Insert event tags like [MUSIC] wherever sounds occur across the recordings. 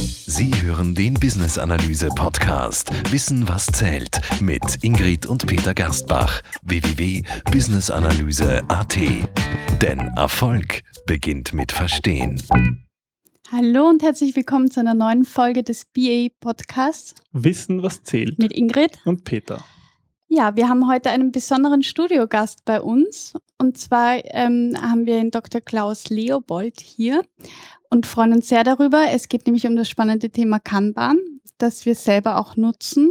Sie hören den Business Analyse Podcast Wissen was zählt mit Ingrid und Peter Gerstbach www.businessanalyse.at. Denn Erfolg beginnt mit Verstehen. Hallo und herzlich willkommen zu einer neuen Folge des BA Podcasts Wissen was zählt mit Ingrid. und Peter. Ja, wir haben heute einen besonderen Studiogast bei uns. Und zwar ähm, haben wir den Dr. Klaus Leopold hier und freuen uns sehr darüber. Es geht nämlich um das spannende Thema Kanban, das wir selber auch nutzen.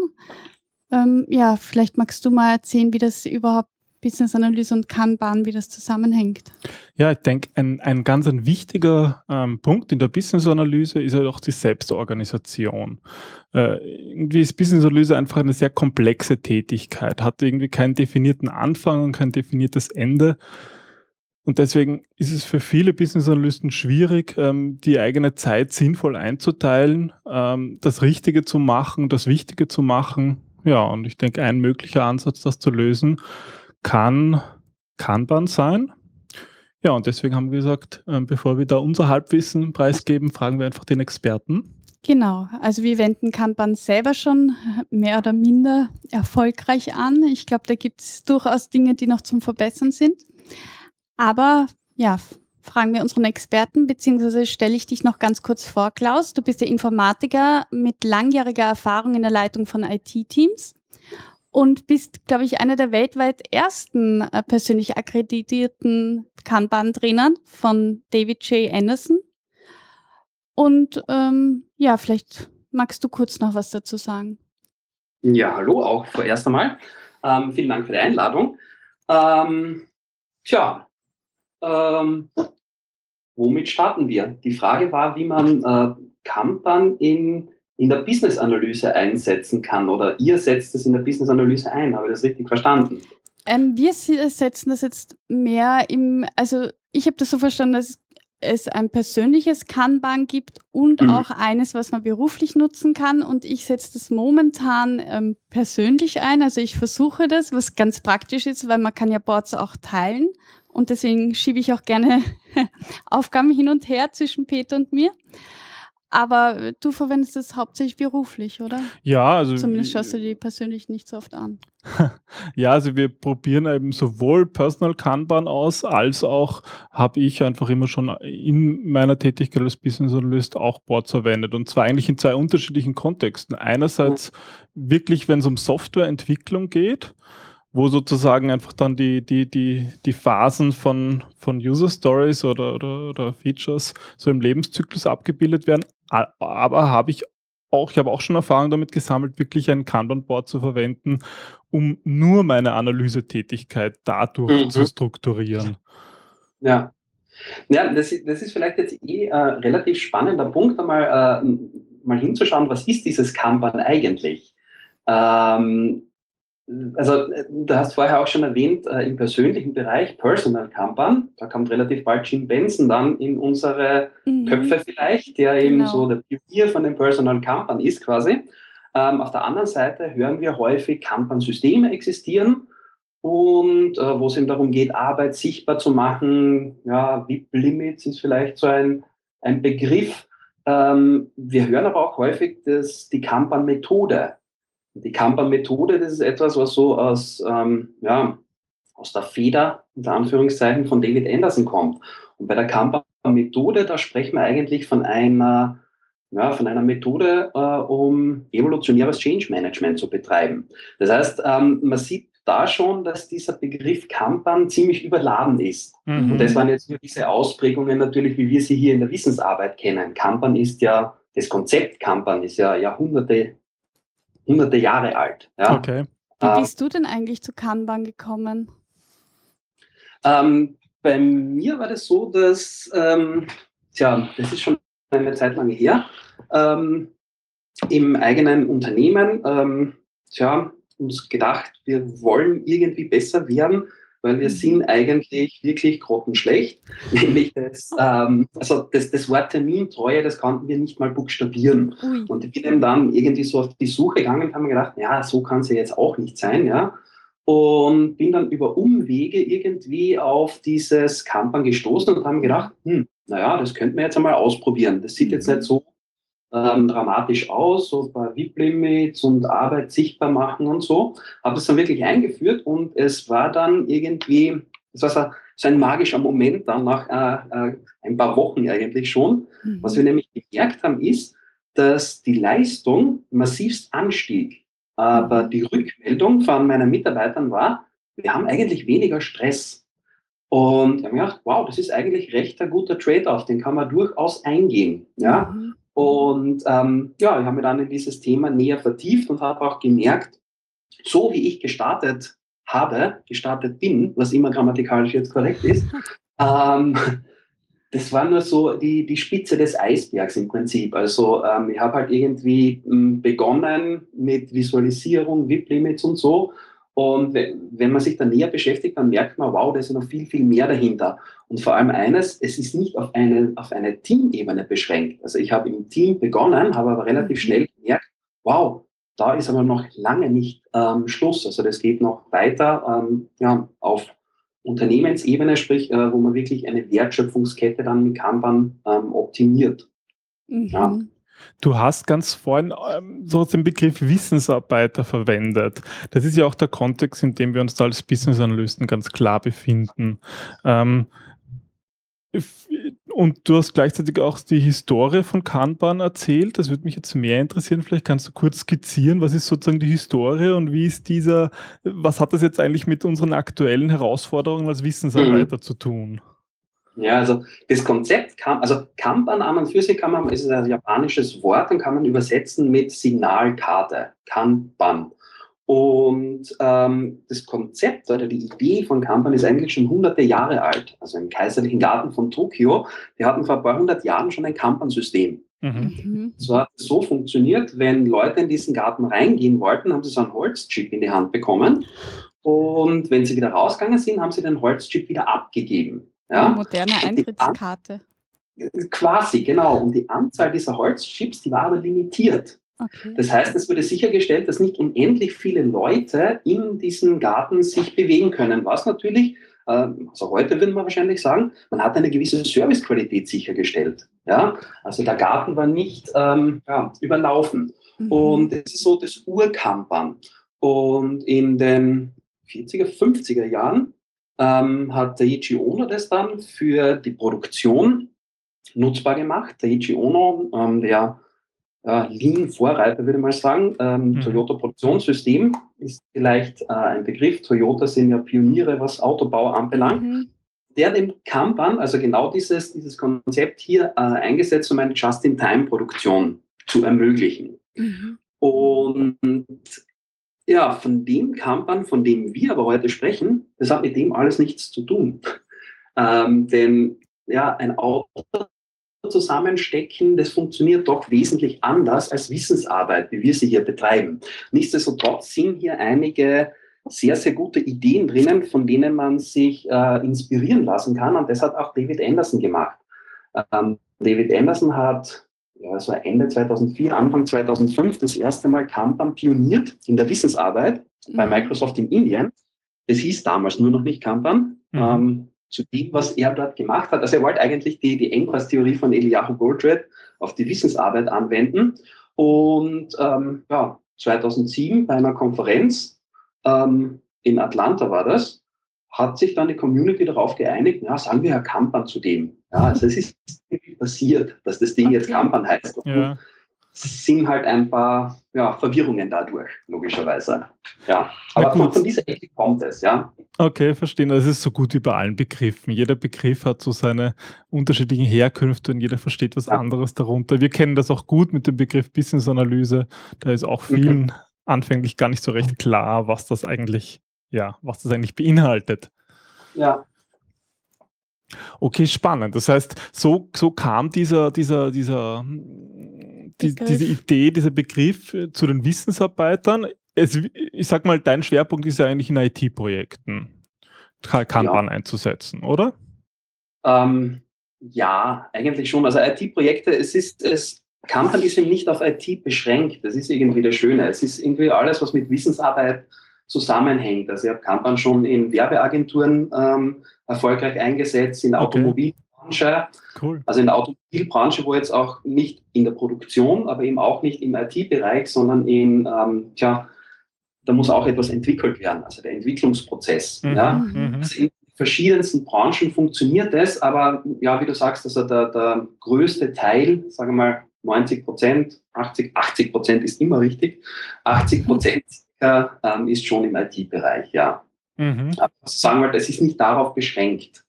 Ähm, ja, vielleicht magst du mal erzählen, wie das überhaupt Business Analyse und Kanban, wie das zusammenhängt. Ja, ich denke, ein, ein ganz ein wichtiger ähm, Punkt in der Business Analyse ist ja halt auch die Selbstorganisation. Äh, irgendwie ist Business Analyse einfach eine sehr komplexe Tätigkeit, hat irgendwie keinen definierten Anfang und kein definiertes Ende. Und deswegen ist es für viele Business Analysten schwierig, ähm, die eigene Zeit sinnvoll einzuteilen, ähm, das Richtige zu machen, das Wichtige zu machen. Ja, und ich denke, ein möglicher Ansatz, das zu lösen, kann Kanban sein. Ja, und deswegen haben wir gesagt, ähm, bevor wir da unser Halbwissen preisgeben, fragen wir einfach den Experten. Genau, also wir wenden Kanban selber schon mehr oder minder erfolgreich an. Ich glaube, da gibt es durchaus Dinge, die noch zum Verbessern sind. Aber ja, fragen wir unseren Experten, beziehungsweise stelle ich dich noch ganz kurz vor, Klaus. Du bist der Informatiker mit langjähriger Erfahrung in der Leitung von IT-Teams und bist, glaube ich, einer der weltweit ersten äh, persönlich akkreditierten Kanban-Trainern von David J. Anderson. Und ähm, ja, vielleicht magst du kurz noch was dazu sagen. Ja, hallo, auch vorerst einmal. Ähm, vielen Dank für die Einladung. Ähm, tja, ähm, womit starten wir? Die Frage war, wie man äh, Kanban in in der Business-Analyse einsetzen kann oder ihr setzt es in der Business-Analyse ein. Habe ich das richtig verstanden? Ähm, wir setzen das jetzt mehr im, also ich habe das so verstanden, dass es ein persönliches Kanban gibt und mhm. auch eines, was man beruflich nutzen kann. Und ich setze das momentan ähm, persönlich ein. Also ich versuche das, was ganz praktisch ist, weil man kann ja Boards auch teilen. Und deswegen schiebe ich auch gerne [LAUGHS] Aufgaben hin und her zwischen Peter und mir. Aber du verwendest es hauptsächlich beruflich, oder? Ja, also. Zumindest schaust du die persönlich nicht so oft an. [LAUGHS] ja, also wir probieren eben sowohl Personal Kanban aus, als auch habe ich einfach immer schon in meiner Tätigkeit als Business Analyst auch Boards verwendet. Und zwar eigentlich in zwei unterschiedlichen Kontexten. Einerseits wirklich, wenn es um Softwareentwicklung geht wo sozusagen einfach dann die, die, die, die Phasen von, von User Stories oder, oder, oder Features so im Lebenszyklus abgebildet werden. Aber habe ich auch, ich habe auch schon Erfahrung damit gesammelt, wirklich ein Kanban-Board zu verwenden, um nur meine Analysetätigkeit dadurch mhm. zu strukturieren. Ja. Ja, das, das ist vielleicht jetzt eh ein äh, relativ spannender Punkt, einmal äh, mal hinzuschauen, was ist dieses Kanban eigentlich? Ähm, also du hast vorher auch schon erwähnt, äh, im persönlichen Bereich Personal Kanban, da kommt relativ bald Jim Benson dann in unsere mhm. Köpfe vielleicht, der genau. eben so der Pionier von dem Personal Kanban ist quasi. Ähm, auf der anderen Seite hören wir häufig, Kanban-Systeme existieren und äh, wo es eben darum geht, Arbeit sichtbar zu machen. Ja, VIP-Limits ist vielleicht so ein, ein Begriff. Ähm, wir hören aber auch häufig dass die Kanban-Methode die Kamper-Methode, das ist etwas, was so aus, ähm, ja, aus der Feder, unter Anführungszeichen, von David Anderson kommt. Und bei der Kamper-Methode, da sprechen wir eigentlich von einer, ja, von einer Methode, äh, um evolutionäres Change Management zu betreiben. Das heißt, ähm, man sieht da schon, dass dieser Begriff Kanban ziemlich überladen ist. Mhm. Und das waren jetzt nur diese Ausprägungen natürlich, wie wir sie hier in der Wissensarbeit kennen. Kanban ist ja, das Konzept Kanban ist ja Jahrhunderte hunderte Jahre alt. Ja. Okay. Wie ähm, bist du denn eigentlich zu Kanban gekommen? Ähm, bei mir war das so, dass, ähm, tja, das ist schon eine Zeit lang her, ähm, im eigenen Unternehmen, ähm, tja, uns gedacht, wir wollen irgendwie besser werden weil wir mhm. sind eigentlich wirklich grottenschlecht. [LAUGHS] Nämlich das, ähm, also das, das Wort Termintreue, das konnten wir nicht mal buchstabieren. Ui. Und ich bin dann irgendwie so auf die Suche gegangen und habe mir gedacht, ja, so kann es ja jetzt auch nicht sein, ja. Und bin dann über Umwege irgendwie auf dieses Kanban gestoßen und habe mir gedacht, hm, naja, das könnten wir jetzt einmal ausprobieren. Das sieht jetzt nicht so ähm, dramatisch aus, so bei VIP-Limits und Arbeit sichtbar machen und so. Habe das dann wirklich eingeführt und es war dann irgendwie, es war so, so ein magischer Moment dann nach äh, äh, ein paar Wochen eigentlich schon. Mhm. Was wir nämlich gemerkt haben, ist, dass die Leistung massivst anstieg. Aber die Rückmeldung von meinen Mitarbeitern war, wir haben eigentlich weniger Stress. Und ich habe gedacht, wow, das ist eigentlich recht ein guter Trade-off, den kann man durchaus eingehen. Ja? Mhm. Und ähm, ja, ich habe mich dann in dieses Thema näher vertieft und habe auch gemerkt, so wie ich gestartet habe, gestartet bin, was immer grammatikalisch jetzt korrekt ist, [LAUGHS] ähm, das war nur so die, die Spitze des Eisbergs im Prinzip. Also ähm, ich habe halt irgendwie m, begonnen mit Visualisierung, VIP-Limits und so und wenn man sich da näher beschäftigt, dann merkt man, wow, da ist ja noch viel, viel mehr dahinter. Und vor allem eines, es ist nicht auf eine, auf eine Teamebene beschränkt. Also ich habe im Team begonnen, habe aber relativ mhm. schnell gemerkt, wow, da ist aber noch lange nicht ähm, Schluss. Also das geht noch weiter ähm, ja, auf Unternehmensebene, sprich, äh, wo man wirklich eine Wertschöpfungskette dann mit Kanban ähm, optimiert. Mhm. Ja. Du hast ganz vorhin ähm, so den Begriff Wissensarbeiter verwendet. Das ist ja auch der Kontext, in dem wir uns da als Business Analysten ganz klar befinden. Ähm, und du hast gleichzeitig auch die Historie von Kanban erzählt. Das würde mich jetzt mehr interessieren. Vielleicht kannst du kurz skizzieren, was ist sozusagen die Historie und wie ist dieser, was hat das jetzt eigentlich mit unseren aktuellen Herausforderungen als Wissensarbeiter mhm. zu tun? Ja, also das Konzept kam, also Kanban an und für sich kann man, ist ein japanisches Wort und kann man übersetzen mit Signalkarte, Kanban. Und ähm, das Konzept oder die Idee von Kanban ist eigentlich schon hunderte Jahre alt. Also im Kaiserlichen Garten von Tokio, die hatten vor ein paar hundert Jahren schon ein Kanban-System. Mhm. So hat es so funktioniert, wenn Leute in diesen Garten reingehen wollten, haben sie so einen Holzchip in die Hand bekommen. Und wenn sie wieder rausgegangen sind, haben sie den Holzchip wieder abgegeben. Ja? Eine moderne Eintrittskarte. Quasi, genau. Und die Anzahl dieser Holzchips, die war aber limitiert. Okay. Das heißt, es wurde sichergestellt, dass nicht unendlich viele Leute in diesem Garten sich bewegen können, was natürlich, ähm, also heute würden wir wahrscheinlich sagen, man hat eine gewisse Servicequalität sichergestellt. Ja? Also der Garten war nicht ähm, ja, überlaufen. Mhm. Und es ist so das Urkampern. Und in den 40er, 50er Jahren ähm, hat Daiichi Ono das dann für die Produktion nutzbar gemacht. Daiichi Ono, ähm, der äh, Lean-Vorreiter, würde ich mal sagen, ähm, mhm. Toyota Produktionssystem ist vielleicht äh, ein Begriff. Toyota sind ja Pioniere, was Autobau anbelangt. Mhm. Der dem Kanban, also genau dieses, dieses Konzept hier äh, eingesetzt, um eine Just-in-Time-Produktion zu ermöglichen. Mhm. Und ja, von dem Kanban, von dem wir aber heute sprechen, das hat mit dem alles nichts zu tun. [LAUGHS] Ähm, denn ja, ein Auto zusammenstecken, das funktioniert doch wesentlich anders als Wissensarbeit, wie wir sie hier betreiben. Nichtsdestotrotz sind hier einige sehr, sehr gute Ideen drinnen, von denen man sich äh, inspirieren lassen kann. Und das hat auch David Anderson gemacht. Ähm, David Anderson hat ja, es war Ende 2004, Anfang 2005 das erste Mal Kanban pioniert in der Wissensarbeit mhm. bei Microsoft in Indien. Das hieß damals nur noch nicht Kanban. Mhm. Ähm, zu dem, was er dort gemacht hat. Also er wollte eigentlich die, die Engpass-Theorie von Eliyahu Goldratt auf die Wissensarbeit anwenden. Und ähm, ja, 2007 bei einer Konferenz ähm, in Atlanta war das, hat sich dann die Community darauf geeinigt, ja, sagen wir Herr Kanban zu dem. Ja, also es ist passiert, dass das Ding okay. jetzt Kanban heißt. Ja. Es sind halt ein paar ja, Verwirrungen dadurch, logischerweise. Ja, aber von, von, dieser Ecke kommt es, ja. Okay, verstehen. Das ist so gut wie bei allen Begriffen. Jeder Begriff hat so seine unterschiedlichen Herkünfte und jeder versteht was ja. anderes darunter. Wir kennen das auch gut mit dem Begriff Business Analyse. Da ist auch vielen mhm. anfänglich gar nicht so recht klar, was das eigentlich, ja, was das eigentlich beinhaltet. Ja. Okay, spannend. Das heißt, so, so kam dieser, dieser, dieser, die, diese Idee, dieser Begriff äh, zu den Wissensarbeitern. Es, ich sag mal, dein Schwerpunkt ist ja eigentlich in IT-Projekten, Kanban ja. einzusetzen, oder? Ähm, ja, eigentlich schon. Also IT-Projekte, es ist, es, Kanban ist eben nicht auf IT beschränkt. Das ist irgendwie das Schöne. Es ist irgendwie alles, was mit Wissensarbeit zusammenhängt. Also ich habe Kanban schon in Werbeagenturen ähm, erfolgreich eingesetzt, in der okay. Automobilbranche Branche, cool. also in der Automobilbranche, wo jetzt auch nicht in der Produktion, aber eben auch nicht im IT-Bereich, sondern in, ähm, tja, da muss auch etwas entwickelt werden, also der Entwicklungsprozess. Mhm. Ja. Mhm. Also in verschiedensten Branchen funktioniert das, aber ja, wie du sagst, also der, der größte Teil, sagen wir mal 90 Prozent, 80, 80 Prozent ist immer richtig, 80 Prozent äh, ist schon im IT-Bereich, ja. Mhm. Aber sagen wir, das ist nicht darauf beschränkt.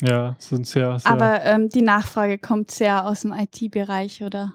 Ja, sind sehr, sehr. Aber ähm, die Nachfrage kommt sehr aus dem IT-Bereich, oder?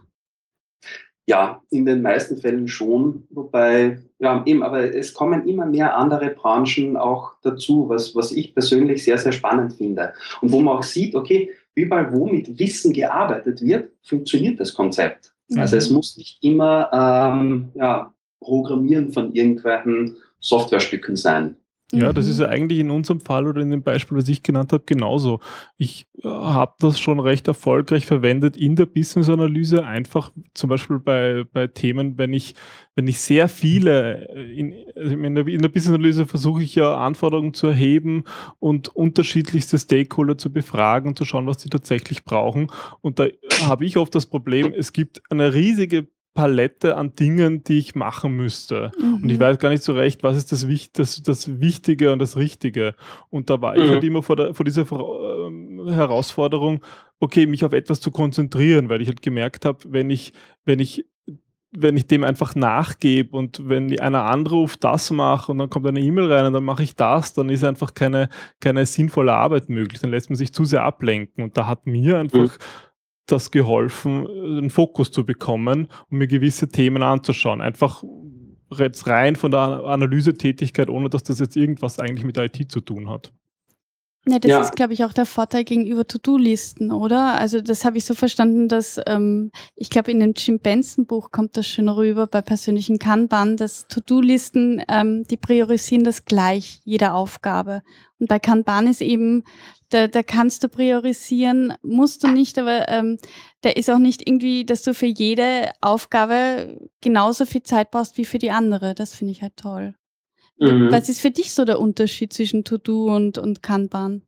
Ja, in den meisten Fällen schon. Wobei, ja, eben, aber es kommen immer mehr andere Branchen auch dazu, was, was ich persönlich sehr, sehr spannend finde. Und wo man auch sieht, okay, überall, wo mit Wissen gearbeitet wird, funktioniert das Konzept. Mhm. Also es muss nicht immer ähm, ja, Programmieren von irgendwelchen Softwarestücken sein. Ja, das ist ja mhm. eigentlich in unserem Fall oder in dem Beispiel, was ich genannt habe, genauso. Ich äh, habe das schon recht erfolgreich verwendet in der Business-Analyse, einfach zum Beispiel bei, bei Themen, wenn ich, wenn ich sehr viele, äh, in, also in der, in der Business-Analyse versuche ich ja Anforderungen zu erheben und unterschiedlichste Stakeholder zu befragen und zu schauen, was sie tatsächlich brauchen. Und da habe ich oft das Problem, es gibt eine riesige Palette an Dingen, die ich machen müsste. Mhm. Und ich mhm. weiß gar nicht so recht, was ist das, das, das Wichtige und das Richtige. Und da war mhm. ich halt immer vor, der, vor dieser äh, Herausforderung, okay, mich auf etwas zu konzentrieren, weil ich halt gemerkt habe, wenn ich, wenn ich wenn ich dem einfach nachgebe und wenn einer anruft, das mache und dann kommt eine E-Mail rein und dann mache ich das, dann ist einfach keine, keine sinnvolle Arbeit möglich. Dann lässt man sich zu sehr ablenken. Und da hat mir einfach mhm das geholfen, einen Fokus zu bekommen und mir gewisse Themen anzuschauen. Einfach jetzt rein von der Analysetätigkeit, ohne dass das jetzt irgendwas eigentlich mit IT zu tun hat. Ja, das ja. ist, glaube ich, auch der Vorteil gegenüber To-Do-Listen, oder? Also das habe ich so verstanden, dass ähm, ich glaube, in dem Jim Benson-Buch kommt das schön rüber bei persönlichen Kanban, dass To-Do-Listen, ähm, die priorisieren das gleich, jede Aufgabe. Und bei Kanban ist eben da, da kannst du priorisieren, musst du nicht, aber ähm, der ist auch nicht irgendwie, dass du für jede Aufgabe genauso viel Zeit brauchst wie für die andere. Das finde ich halt toll. Mhm. Was ist für dich so der Unterschied zwischen To-Do und, und Kanban?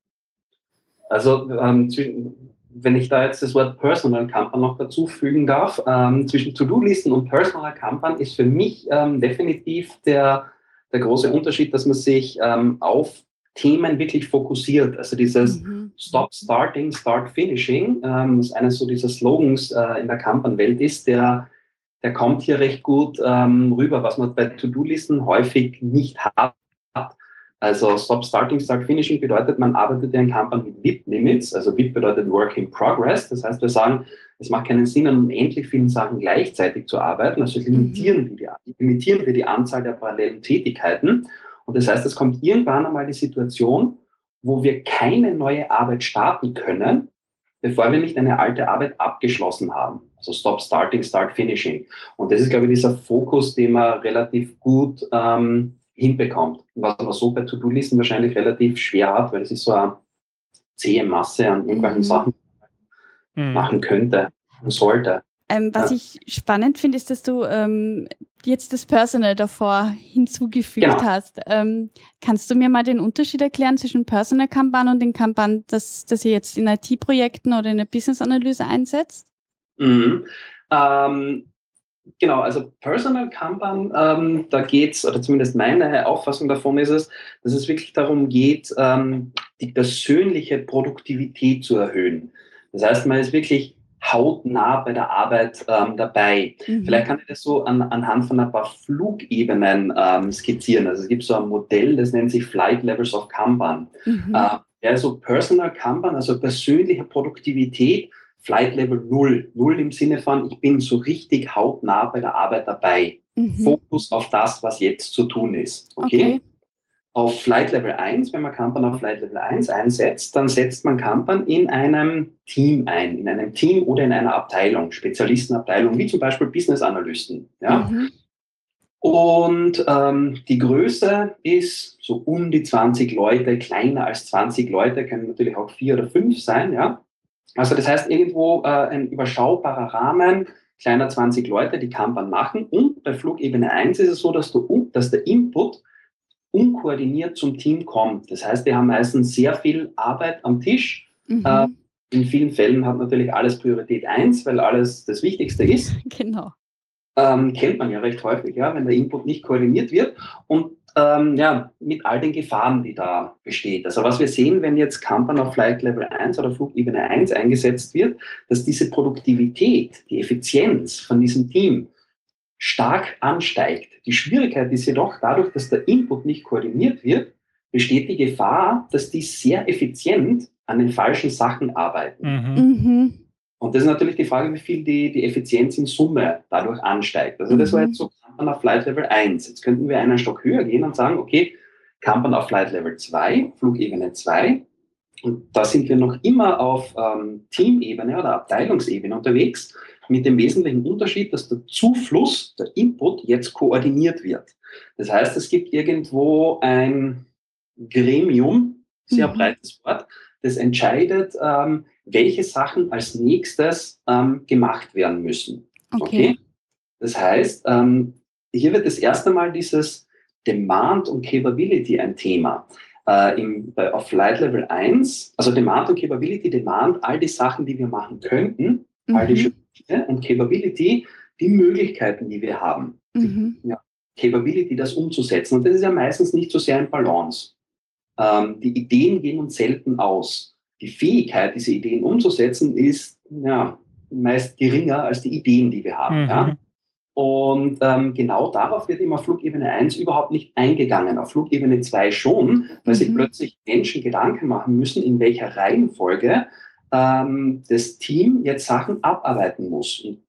Also, ähm, wenn ich da jetzt das Wort Personal Kanban noch dazu fügen darf, ähm, zwischen To-Do-Listen und Personal Kanban ist für mich ähm, definitiv der, der große Unterschied, dass man sich ähm, auf Themen wirklich fokussiert. Also dieses mhm. Stop Starting, Start Finishing, ähm, was eines so dieser Slogans äh, in der Kanban-Welt ist, der, der kommt hier recht gut ähm, rüber, was man bei To-Do-Listen häufig nicht hat. Also Stop Starting, Start Finishing bedeutet, man arbeitet ja in Kanban mit WIP-Limits. Also WIP bedeutet Work in Progress. Das heißt, wir sagen, es macht keinen Sinn, an unendlich vielen Sachen gleichzeitig zu arbeiten. Also limitieren, mhm. wir, die, limitieren wir die Anzahl der parallelen Tätigkeiten und das heißt, es kommt irgendwann einmal die Situation, wo wir keine neue Arbeit starten können, bevor wir nicht eine alte Arbeit abgeschlossen haben. Also Stop Starting, Start Finishing. Und das ist, glaube ich, dieser Fokus, den man relativ gut ähm, hinbekommt. Was man so bei To-Do-Listen wahrscheinlich relativ schwer hat, weil es ist so eine zähe Masse an irgendwelchen mhm. Sachen mhm. machen könnte und sollte. Ähm, was ja. ich spannend finde, ist, dass du ähm, jetzt das Personal davor hinzugefügt genau. hast. Ähm, kannst du mir mal den Unterschied erklären zwischen Personal Kanban und den Kanban, das, das ihr jetzt in IT-Projekten oder in der Business-Analyse einsetzt? Mhm. Ähm, genau, also Personal Kanban, ähm, da geht es, oder zumindest meine Auffassung davon ist es, dass es wirklich darum geht, ähm, die persönliche Produktivität zu erhöhen. Das heißt, man ist wirklich hautnah bei der Arbeit ähm, dabei. Mhm. Vielleicht kann ich das so an, anhand von ein paar Flugebenen ähm, skizzieren. Also es gibt so ein Modell, das nennt sich Flight Levels of Kanban. Mhm. Äh, also Personal Kanban, also persönliche Produktivität, Flight Level 0. 0 im Sinne von, ich bin so richtig hautnah bei der Arbeit dabei. Mhm. Fokus auf das, was jetzt zu tun ist. okay. okay auf Flight Level 1, wenn man Kanban auf Flight Level 1 einsetzt, dann setzt man Kanban in einem Team ein, in einem Team oder in einer Abteilung, Spezialistenabteilung, wie zum Beispiel Business Analysten. Ja? Mhm. Und ähm, die Größe ist so um die 20 Leute, kleiner als 20 Leute, können natürlich auch vier oder fünf sein. Ja? Also das heißt irgendwo äh, ein überschaubarer Rahmen, kleiner 20 Leute, die Kanban machen. Und bei Flugebene 1 ist es so, dass, du, dass der Input unkoordiniert zum Team kommt. Das heißt, wir haben meistens sehr viel Arbeit am Tisch, mhm. äh, In vielen Fällen hat natürlich alles Priorität 1, weil alles das Wichtigste ist. [LAUGHS] Genau. Ähm, kennt man ja recht häufig, ja, wenn der Input nicht koordiniert wird. Und ähm, ja, mit all den Gefahren, die da besteht. Also was wir sehen, wenn jetzt Kanban auf Flight Level 1 oder Flugebene 1 eingesetzt wird, dass diese Produktivität, die Effizienz von diesem Team stark ansteigt. Die Schwierigkeit ist jedoch dadurch, dass der Input nicht koordiniert wird, besteht die Gefahr, dass die sehr effizient an den falschen Sachen arbeiten. Mhm. Mhm. Und das ist natürlich die Frage, wie viel die, die Effizienz in Summe dadurch ansteigt. Also das war Mhm. jetzt so Kanban auf Flight Level 1. Jetzt könnten wir einen Stock höher gehen und sagen, okay, Kanban auf Flight Level 2, Flugebene 2. Und da sind wir noch immer auf ähm, Teamebene oder Abteilungsebene unterwegs, mit dem wesentlichen Unterschied, dass der Zufluss, der Input jetzt koordiniert wird. Das heißt, es gibt irgendwo ein Gremium, sehr Mhm. breites Wort, das entscheidet, ähm, welche Sachen als nächstes ähm, gemacht werden müssen. Okay. Das heißt, ähm, hier wird das erste Mal dieses Demand und Capability ein Thema. Äh, im, bei, auf Flight Level 1, also Demand und Capability, Demand, all die Sachen, die wir machen könnten, all die Mhm. Schritte und Capability, die Möglichkeiten, die wir haben. Mhm. Capability, das umzusetzen. Und das ist ja meistens nicht so sehr in Balance. Ähm, die Ideen gehen uns selten aus. Die Fähigkeit, diese Ideen umzusetzen, ist ja, meist geringer als die Ideen, die wir haben. Mhm. Ja? Und ähm, genau darauf wird immer Flugebene 1 überhaupt nicht eingegangen. Auf Flugebene 2 schon, weil sich Mhm. plötzlich Menschen Gedanken machen müssen, in welcher Reihenfolge ähm, das Team jetzt Sachen abarbeiten muss. Und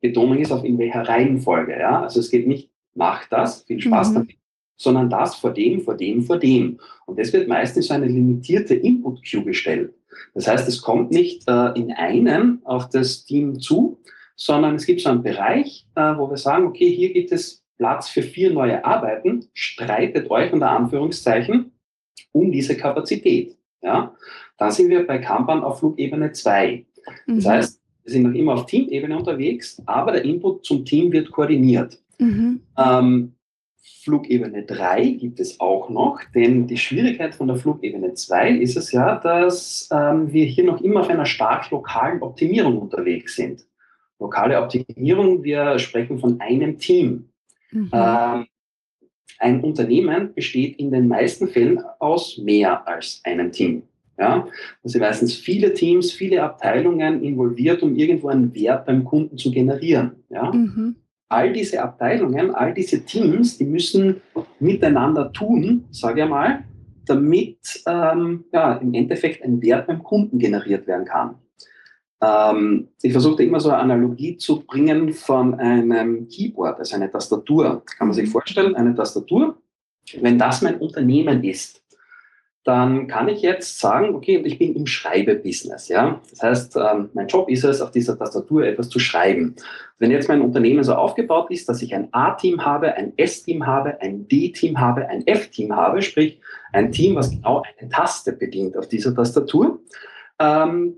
Betonung ist auf in welcher Reihenfolge. Ja? Also es geht nicht, mach das, viel Spaß Mhm. damit, sondern das vor dem, vor dem, vor dem. Und das wird meistens so eine limitierte Input-Queue gestellt. Das heißt, es kommt nicht äh, in einem auf das Team zu, sondern es gibt so einen Bereich, äh, wo wir sagen, okay, hier gibt es Platz für vier neue Arbeiten, streitet euch unter Anführungszeichen um diese Kapazität. Ja? Dann sind wir bei Kanban auf Flugebene 2. Das Mhm. heißt, wir sind noch immer auf Teamebene unterwegs, aber der Input zum Team wird koordiniert. Mhm. Ähm, Flugebene 3 gibt es auch noch, denn die Schwierigkeit von der Flugebene 2 ist es ja, dass ähm, wir hier noch immer auf einer stark lokalen Optimierung unterwegs sind. Lokale Optimierung, wir sprechen von einem Team. Mhm. Ähm, ein Unternehmen besteht in den meisten Fällen aus mehr als einem Team. Ja, das sind meistens viele Teams, viele Abteilungen involviert, um irgendwo einen Wert beim Kunden zu generieren. Ja? Mhm. all diese Abteilungen, all diese Teams, die müssen miteinander tun, sage ich mal, damit ähm, ja, im Endeffekt ein Wert beim Kunden generiert werden kann. Ähm, ich versuche immer so eine Analogie zu bringen von einem Keyboard, also eine Tastatur. Kann man sich vorstellen, eine Tastatur, wenn das mein Unternehmen ist, dann kann ich jetzt sagen, okay, ich bin im Schreibebusiness. Ja? Das heißt, ähm, mein Job ist es, auf dieser Tastatur etwas zu schreiben. Wenn jetzt mein Unternehmen so aufgebaut ist, dass ich ein A-Team habe, ein S-Team habe, ein D-Team habe, ein F-Team habe, sprich ein Team, was genau eine Taste bedient auf dieser Tastatur, ähm,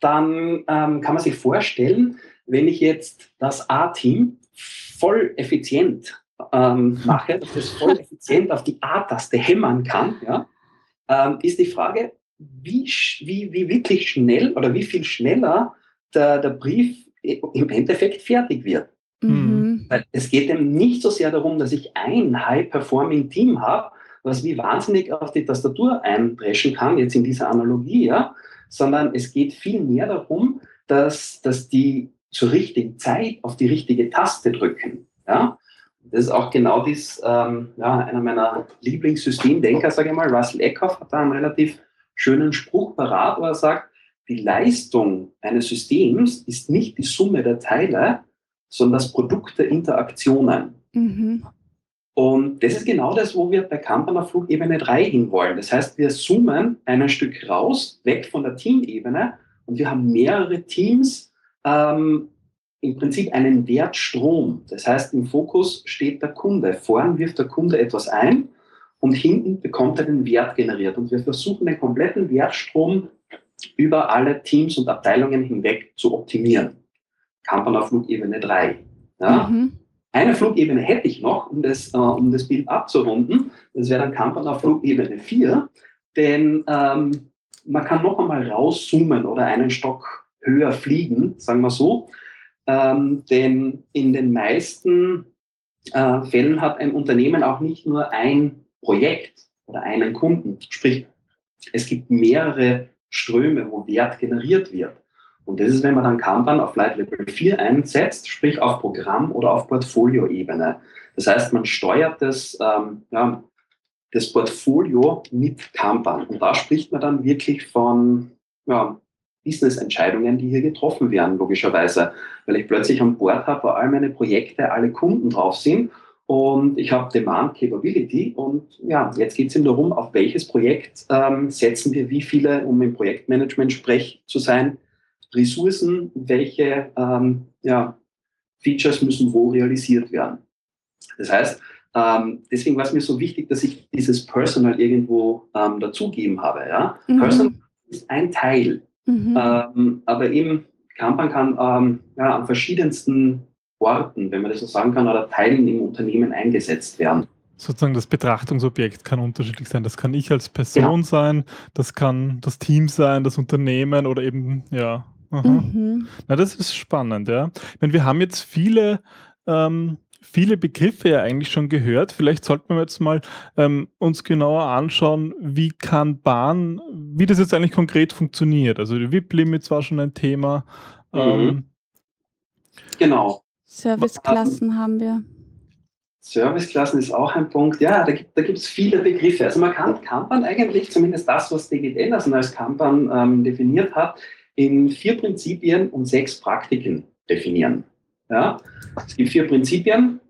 dann ähm, kann man sich vorstellen, wenn ich jetzt das A-Team voll effizient ähm, mache, dass es voll [LAUGHS] effizient auf die A-Taste hämmern kann, ja, ähm, ist die Frage, wie, wie, wie wirklich schnell oder wie viel schneller der, der Brief im Endeffekt fertig wird. Mhm. Weil es geht eben nicht so sehr darum, dass ich ein High-Performing-Team habe, was wie wahnsinnig auf die Tastatur eindreschen kann, jetzt in dieser Analogie, ja, sondern es geht viel mehr darum, dass, dass die zur richtigen Zeit auf die richtige Taste drücken. Ja. Das ist auch genau dies, ähm, ja, einer meiner Lieblingssystemdenker, sage ich mal, Russell Eckhoff hat da einen relativ schönen Spruch parat, wo er sagt, die Leistung eines Systems ist nicht die Summe der Teile, sondern das Produkt der Interaktionen. Mhm. Und das ist genau das, wo wir bei Kanban auf Flugebene 3 hinwollen. Das heißt, wir zoomen ein Stück raus, weg von der Teamebene und wir haben mehrere Teams, ähm, im Prinzip einen Wertstrom. Das heißt, im Fokus steht der Kunde. Vorn wirft der Kunde etwas ein und hinten bekommt er den Wert generiert. Und wir versuchen den kompletten Wertstrom über alle Teams und Abteilungen hinweg zu optimieren. Kanban auf Flugebene 3. Ja? Mhm. Eine Flugebene hätte ich noch, um das, äh, um das Bild abzurunden. Das wäre dann Kanban auf Flugebene 4. Denn ähm, man kann noch einmal rauszoomen oder einen Stock höher fliegen, sagen wir so. Ähm, denn in den meisten äh, Fällen hat ein Unternehmen auch nicht nur ein Projekt oder einen Kunden. Sprich, es gibt mehrere Ströme, wo Wert generiert wird. Und das ist, wenn man dann Kanban auf Light Level 4 einsetzt, sprich auf Programm- oder auf Portfolioebene. Das heißt, man steuert das, ähm, ja, das Portfolio mit Kanban. Und da spricht man dann wirklich von ja, Business-Entscheidungen, die hier getroffen werden, logischerweise. Weil ich plötzlich an Bord habe, wo all meine Projekte, alle Kunden drauf sind und ich habe Demand Capability und ja, jetzt geht es eben darum, auf welches Projekt ähm, setzen wir wie viele, um im Projektmanagement sprech zu sein, Ressourcen, welche ähm, ja, Features müssen wo realisiert werden. Das heißt, ähm, deswegen war es mir so wichtig, dass ich dieses Personal irgendwo ähm, dazugeben habe. Ja? Mhm. Personal ist ein Teil, mhm. ähm, aber eben Kanban kann ähm, ja, an verschiedensten Orten, wenn man das so sagen kann, oder Teilen im Unternehmen eingesetzt werden. Sozusagen das Betrachtungsobjekt kann unterschiedlich sein. Das kann ich als Person ja. sein, das kann das Team sein, das Unternehmen oder eben, ja. Mhm. Na, das ist spannend, ja. Ich meine, wir haben jetzt viele, ähm, viele Begriffe ja eigentlich schon gehört. Vielleicht sollten wir jetzt mal ähm, uns genauer anschauen, wie kann Bahn, wie das jetzt eigentlich konkret funktioniert. Also die VIP-Limits war schon ein Thema. Mhm. Ähm, genau. Serviceklassen haben wir. Serviceklassen ist auch ein Punkt. Ja, da gibt es viele Begriffe. Also man kann Kanban eigentlich, zumindest das, was David Anderson als Kanban ähm, definiert hat, in vier Prinzipien und sechs Praktiken definieren. Ja? Es gibt vier Prinzipien,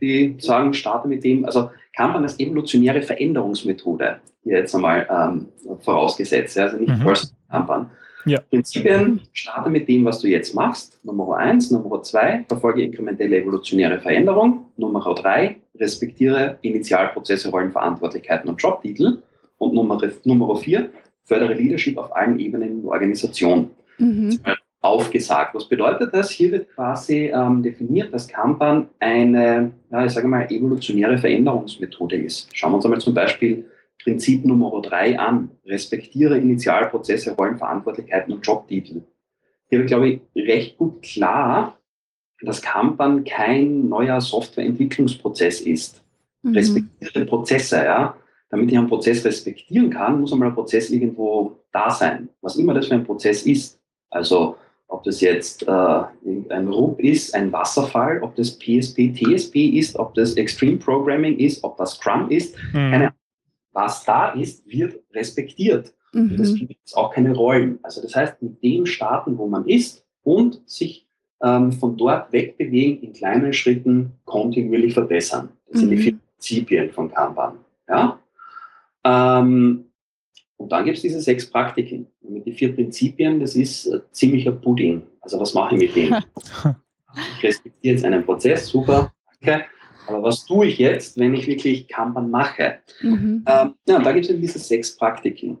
die sagen, starte mit dem, also Kanban als evolutionäre Veränderungsmethode, hier jetzt einmal ähm, vorausgesetzt, also nicht mhm. First Kanban. Ja. Prinzipien, starte mit dem, was du jetzt machst. Nummer eins. Nummer zwei, verfolge inkrementelle evolutionäre Veränderung. Nummer drei, respektiere Initialprozesse, Rollenverantwortlichkeiten und Jobtitel. Und Nummer, Nummer vier, fördere Leadership auf allen Ebenen in der Organisation. Mhm. Aufgesagt. Was bedeutet das? Hier wird quasi ähm, definiert, dass Kanban eine, ja, ich sage mal, evolutionäre Veränderungsmethode ist. Schauen wir uns einmal zum Beispiel Prinzip Nummer drei an. Respektiere Initialprozesse, Rollenverantwortlichkeiten und Jobtitel. Hier wird, glaube ich, recht gut klar, dass Kanban kein neuer Softwareentwicklungsprozez ist. Mhm. Respektiere Prozesse, ja. Damit ich einen Prozess respektieren kann, muss einmal ein Prozess irgendwo da sein. Was immer das für ein Prozess ist. Also, ob das jetzt äh, ein RUP ist, ein Wasserfall, ob das PSP, TSP ist, ob das Extreme Programming ist, ob das Scrum ist, mhm. keine Ahnung was da ist, wird respektiert. Mhm. Es gibt auch keine Rollen. Also das heißt, mit dem starten, wo man ist und sich ähm, von dort wegbewegen, in kleinen Schritten kontinuierlich verbessern. Das mhm. sind die mhm. vier Prinzipien von Kanban. Ja? Ähm, und dann gibt es diese sechs Praktiken. Und mit den vier Prinzipien, das ist äh, ziemlicher Pudding. Also was mache ich mit dem? [LAUGHS] ich respektiere jetzt einen Prozess, super, danke. Aber was tue ich jetzt, wenn ich wirklich Kanban mache? Mhm. Ähm, ja, da gibt es eben diese sechs Praktiken.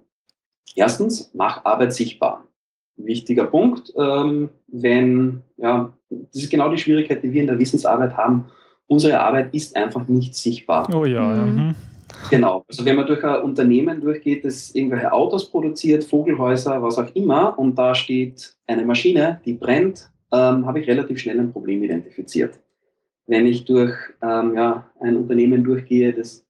Erstens, mach Arbeit sichtbar. wichtiger Punkt, ähm, wenn, ja, das ist genau die Schwierigkeit, die wir in der Wissensarbeit haben. Unsere Arbeit ist einfach nicht sichtbar. Oh ja. Mhm. mhm. Genau. Also wenn man durch ein Unternehmen durchgeht, das irgendwelche Autos produziert, Vogelhäuser, was auch immer, und da steht eine Maschine, die brennt, ähm, habe ich relativ schnell ein Problem identifiziert wenn ich durch ähm, ja, ein Unternehmen durchgehe, das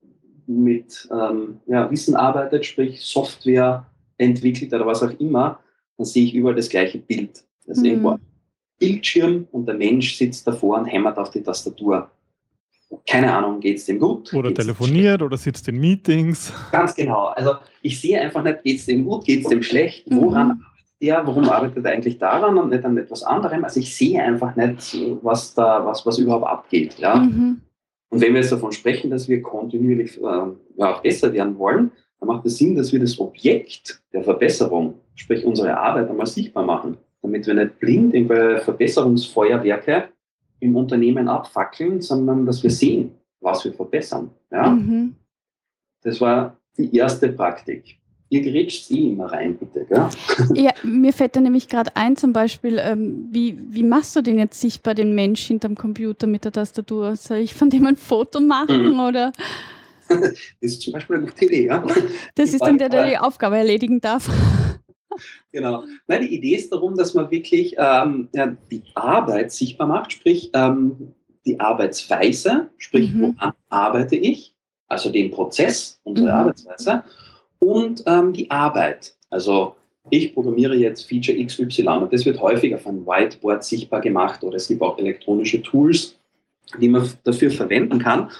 mit ähm, ja, Wissen arbeitet, sprich Software entwickelt oder was auch immer, dann sehe ich überall das gleiche Bild. Das ist mhm. irgendwo ein Bildschirm und der Mensch sitzt davor und hämmert auf die Tastatur. Keine Ahnung, geht es dem gut? Oder telefoniert oder sitzt in Meetings. Ganz genau. Also ich sehe einfach nicht, geht es dem gut, geht es dem schlecht, woran mhm ja, warum arbeitet er eigentlich daran und nicht an etwas anderem? Also ich sehe einfach nicht, was da, was, was überhaupt abgeht. Ja? Mhm. Und wenn wir jetzt davon sprechen, dass wir kontinuierlich äh, ja, auch besser werden wollen, dann macht es Sinn, dass wir das Objekt der Verbesserung, sprich unsere Arbeit, einmal sichtbar machen, damit wir nicht blind irgendwelche Verbesserungsfeuerwerke im Unternehmen abfackeln, sondern dass wir sehen, was wir verbessern. Ja? Mhm. Das war die erste Praktik ihr gerätscht eh immer rein, bitte. Gell? Ja, mir fällt da nämlich gerade ein, zum Beispiel, ähm, wie, wie machst du denn jetzt sichtbar den Mensch hinterm Computer mit der Tastatur? Soll ich von dem ein Foto machen mhm. oder? [LAUGHS] Das ist zum Beispiel eine gute Idee, ja. Das ist dann der, der die Aufgabe erledigen darf. Genau. Nein, die Idee ist darum, dass man wirklich ähm, ja, die Arbeit sichtbar macht, sprich ähm, die Arbeitsweise, sprich Mhm. woran arbeite ich, also den Prozess, unsere Mhm. Arbeitsweise und ähm, die Arbeit. Also ich programmiere jetzt Feature XY und das wird häufig auf einem Whiteboard sichtbar gemacht oder es gibt auch elektronische Tools, die man dafür verwenden kann.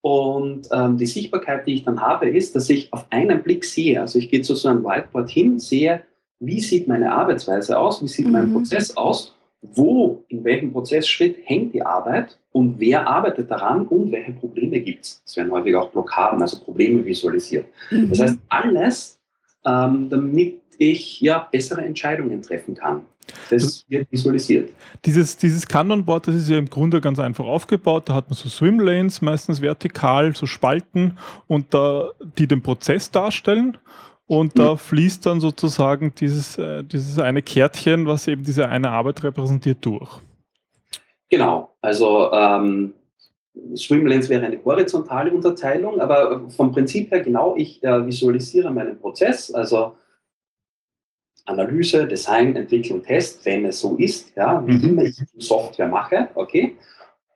Und ähm, die Sichtbarkeit, die ich dann habe, ist, dass ich auf einen Blick sehe. Also ich gehe zu so einem Whiteboard hin, sehe, wie sieht meine Arbeitsweise aus, wie sieht mein Mhm. Prozess aus, wo, in welchem Prozessschritt hängt die Arbeit und wer arbeitet daran und welche Probleme gibt es. Es werden häufig auch Blockaden, also Probleme visualisiert. Das Mhm. heißt, alles, ähm, damit ich ja bessere Entscheidungen treffen kann. Das wird visualisiert. Dieses, dieses Kanban-Board, das ist ja im Grunde ganz einfach aufgebaut. Da hat man so Swimlanes, meistens vertikal, so Spalten, und da, die den Prozess darstellen. Und da fließt dann sozusagen dieses, äh, dieses eine Kärtchen, was eben diese eine Arbeit repräsentiert, durch. Genau, also ähm, Swimlanes wäre eine horizontale Unterteilung, aber vom Prinzip her genau, ich äh, visualisiere meinen Prozess, also Analyse, Design, Entwicklung, Test, wenn es so ist, ja, wie Mhm. immer ich Software mache, okay.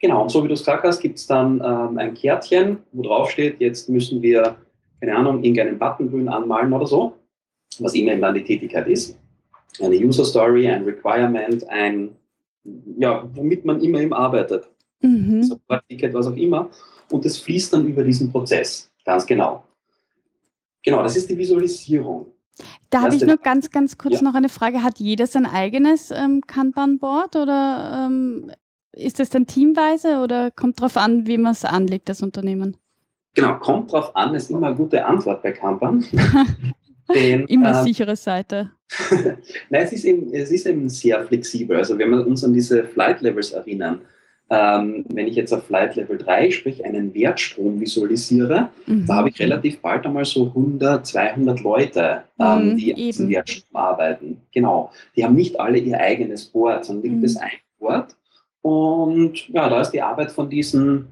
Genau, und so wie du es gesagt hast, gibt es dann ähm, ein Kärtchen, wo drauf steht, jetzt müssen wir, keine Ahnung, irgendeinen Button grün anmalen oder so, was immer dann die Tätigkeit ist. Eine User Story, ein Requirement, ein, ja, womit man immer eben arbeitet. Mhm. Support-Ticket, was auch immer. Und das fließt dann über diesen Prozess. Ganz genau. Genau, das ist die Visualisierung. Da habe ich nur ganz, ganz kurz Ja. noch eine Frage. Hat jeder sein eigenes ähm, Kanban-Board oder ähm, ist das dann teamweise oder kommt darauf an, wie man es anlegt, das Unternehmen? Genau, kommt drauf an, ist immer eine gute Antwort bei. [LAUGHS] Denn, Immer äh, sichere Seite. [LAUGHS] Nein, es ist, eben, es ist eben sehr flexibel. Also wenn wir uns an diese Flight Levels erinnern, ähm, wenn ich jetzt auf Flight Level 3, sprich einen Wertstrom visualisiere, Mhm. da habe ich relativ bald einmal so 100, 200 Leute, ähm, Mhm, die an diesem. Wertstrom arbeiten. Genau. Die haben nicht alle ihr eigenes Board, sondern da gibt Mhm. es ein Board. Und ja, da ist die Arbeit von diesen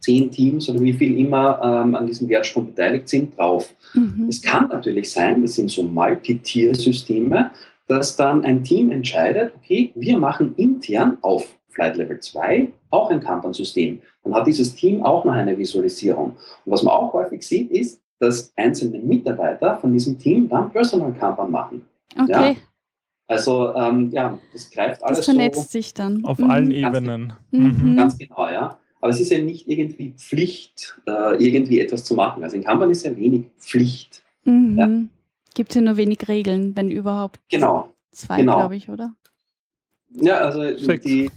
zehn Teams oder wie viel immer ähm, an diesem Wertstrom beteiligt sind, drauf. Mhm. Es kann natürlich sein, das sind so Multi-Tier-Systeme, dass dann ein Team entscheidet, okay, wir machen intern auf Flight Level 2 auch ein Kanban-System. Dann hat dieses Team auch noch eine Visualisierung. Und was man auch häufig sieht, ist, dass einzelne Mitarbeiter von diesem Team dann Personal Kanban machen. Okay, Also ähm, ja, das greift alles das so vernetzt sich dann. Auf Mhm. allen Ganz Ebenen. Mhm. ganz genau, ja. Aber es ist ja nicht irgendwie Pflicht, äh, irgendwie etwas zu machen. Also in Kanban ist ja wenig Pflicht. Mhm. Gibt es ja nur wenig Regeln, wenn überhaupt. Genau. Zwei, genau. glaube ich, oder? Ja, also Sechs. die,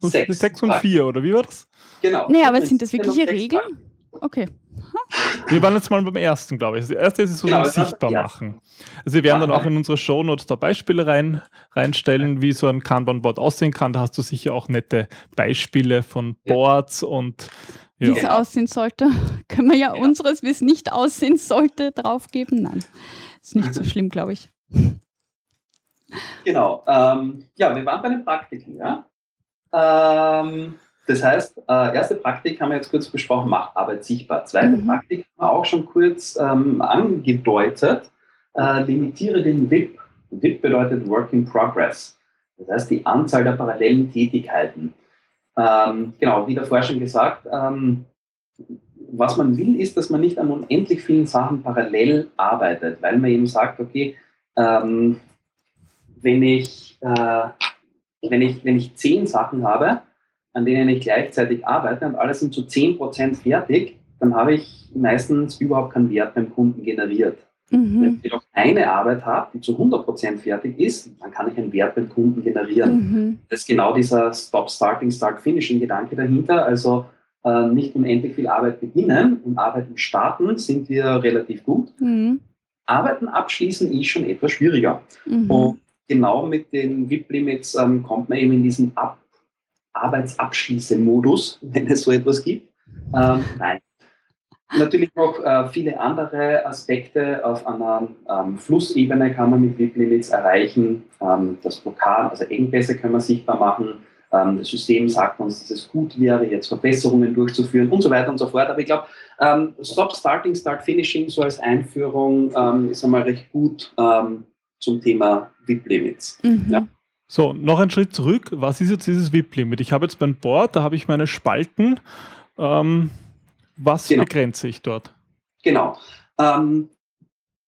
Sechs. Sechs und vier, oder wie war das? genau. Nee, aber Es sind das ja wirkliche sechs Regeln? Okay. Wir waren jetzt mal beim ersten, glaube ich. Das erste ist es so Genau, ein das sichtbar der machen. Also wir werden dann Ja. auch in unsere Shownotes da Beispiele rein, reinstellen, wie so ein Kanban-Board aussehen kann. Da hast du sicher auch nette Beispiele von Ja. Boards und Wie ja. es Genau. aussehen sollte, [LAUGHS] können wir ja, Ja. unseres, wie es nicht aussehen sollte, draufgeben. Nein, ist nicht so schlimm, glaube ich. Genau. Ähm, ja, wir waren bei den Praktiken, ja. Ähm, das heißt, äh, erste Praktik haben wir jetzt kurz besprochen, macht Arbeit sichtbar. Zweite Mhm. Praktik haben wir auch schon kurz ähm, angedeutet, äh, limitiere den WIP. WIP bedeutet Work in Progress. Das heißt, die Anzahl der parallelen Tätigkeiten. Ähm, genau, wie davor schon gesagt, ähm, was man will, ist, dass man nicht an unendlich vielen Sachen parallel arbeitet, weil man eben sagt, okay, ähm, wenn ich, äh, wenn, ich, wenn ich zehn Sachen habe, an denen ich gleichzeitig arbeite und alle sind zu 10% fertig, dann habe ich meistens überhaupt keinen Wert beim Kunden generiert. Wenn Mhm. ich jedoch eine Arbeit habe, die zu 100% fertig ist, dann kann ich einen Wert beim Kunden generieren. Mhm. Das ist genau dieser Stop Starting, Start Finishing Gedanke dahinter. Also äh, nicht unendlich viel Arbeit beginnen und Arbeiten starten sind wir relativ gut. Mhm. Arbeiten abschließen ist schon etwas schwieriger. Mhm. Und genau mit den VIP-Limits ähm, kommt man eben in diesen Ab Arbeitsabschließe-Modus, [LAUGHS] wenn es so etwas gibt. Ähm, nein. Natürlich noch äh, viele andere Aspekte auf einer ähm, Flussebene kann man mit VIP-Limits erreichen. Ähm, das Lokal, also Engpässe können wir sichtbar machen. Ähm, das System sagt uns, dass es gut wäre, jetzt Verbesserungen durchzuführen und so weiter und so fort. Aber ich glaube, ähm, Stop Starting, Start Finishing so als Einführung ähm, ist einmal recht gut zum Thema VIP-Limits. Mhm. Ja. So, noch einen Schritt zurück. Was ist jetzt dieses VIP-Limit? Ich habe jetzt beim Board, da habe ich meine Spalten. Ähm, was Genau. begrenze ich dort? Genau. Ähm,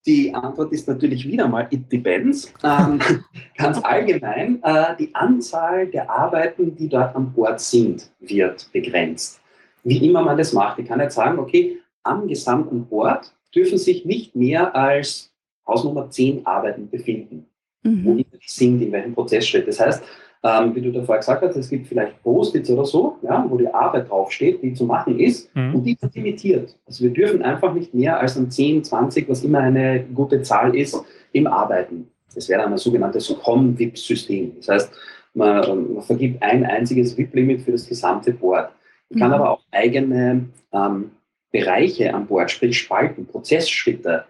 die Antwort ist natürlich wieder mal, it depends. Ähm, [LAUGHS] ganz allgemein, äh, die Anzahl der Arbeiten, die dort an Bord sind, wird begrenzt. Wie immer man das macht. Ich kann jetzt sagen, okay, am gesamten Bord dürfen sich nicht mehr als Hausnummer 10 Arbeiten befinden wo Mhm. Sind, in welchem Prozessschritt. Das heißt, ähm, wie du davor gesagt hast, es gibt vielleicht Post-its oder so, ja, wo die Arbeit draufsteht, die zu machen ist, Mhm. und die sind limitiert. Also wir dürfen einfach nicht mehr als an 10, 20, was immer eine gute Zahl ist, im Arbeiten. Das wäre dann ein sogenanntes Com-VIP-System. Das heißt, man, man vergibt ein einziges VIP-Limit für das gesamte Board. Man kann Mhm. aber auch eigene ähm, Bereiche an Bord, sprich Spalten, Prozessschritte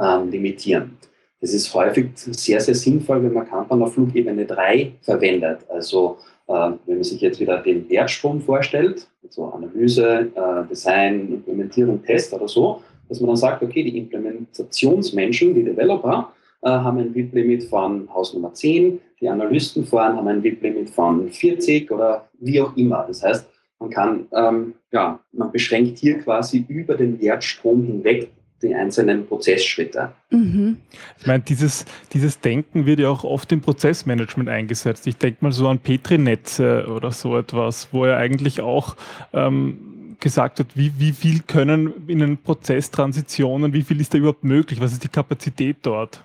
ähm, limitieren. Das ist häufig sehr, sehr sinnvoll, wenn man Kanban auf Flugebene 3 verwendet. Also äh, wenn man sich jetzt wieder den Wertstrom vorstellt, also Analyse, äh, Design, Implementierung, Test oder so, dass man dann sagt, okay, die Implementationsmenschen, die Developer, äh, haben ein VIP-Limit von Hausnummer 10, die Analysten vorhin haben ein VIP-Limit von 40 oder wie auch immer. Das heißt, man kann, ähm, ja, man beschränkt hier quasi über den Wertstrom hinweg die einzelnen Prozessschritte. Mhm. Ich meine, dieses, dieses Denken wird ja auch oft im Prozessmanagement eingesetzt. Ich denke mal so an Petri-Netze oder so etwas, wo er eigentlich auch ähm, gesagt hat, wie, wie viel können in einen Prozesstransitionen, wie viel ist da überhaupt möglich, was ist die Kapazität dort?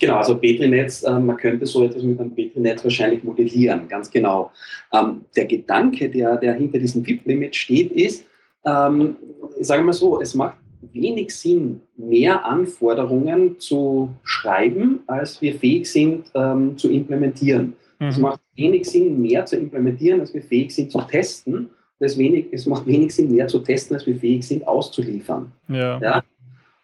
Genau, also Petri-Netz, äh, man könnte so etwas mit einem Petri-Netz wahrscheinlich modellieren, ganz genau. Ähm, der Gedanke, der, der hinter diesem VIP-Limit steht, ist, ähm, sagen wir so, es macht wenig Sinn, mehr Anforderungen zu schreiben, als wir fähig sind ähm, zu implementieren. Es Mhm. macht wenig Sinn, mehr zu implementieren, als wir fähig sind zu testen. Es, wenig, es macht wenig Sinn, mehr zu testen, als wir fähig sind auszuliefern. Ja. Ja.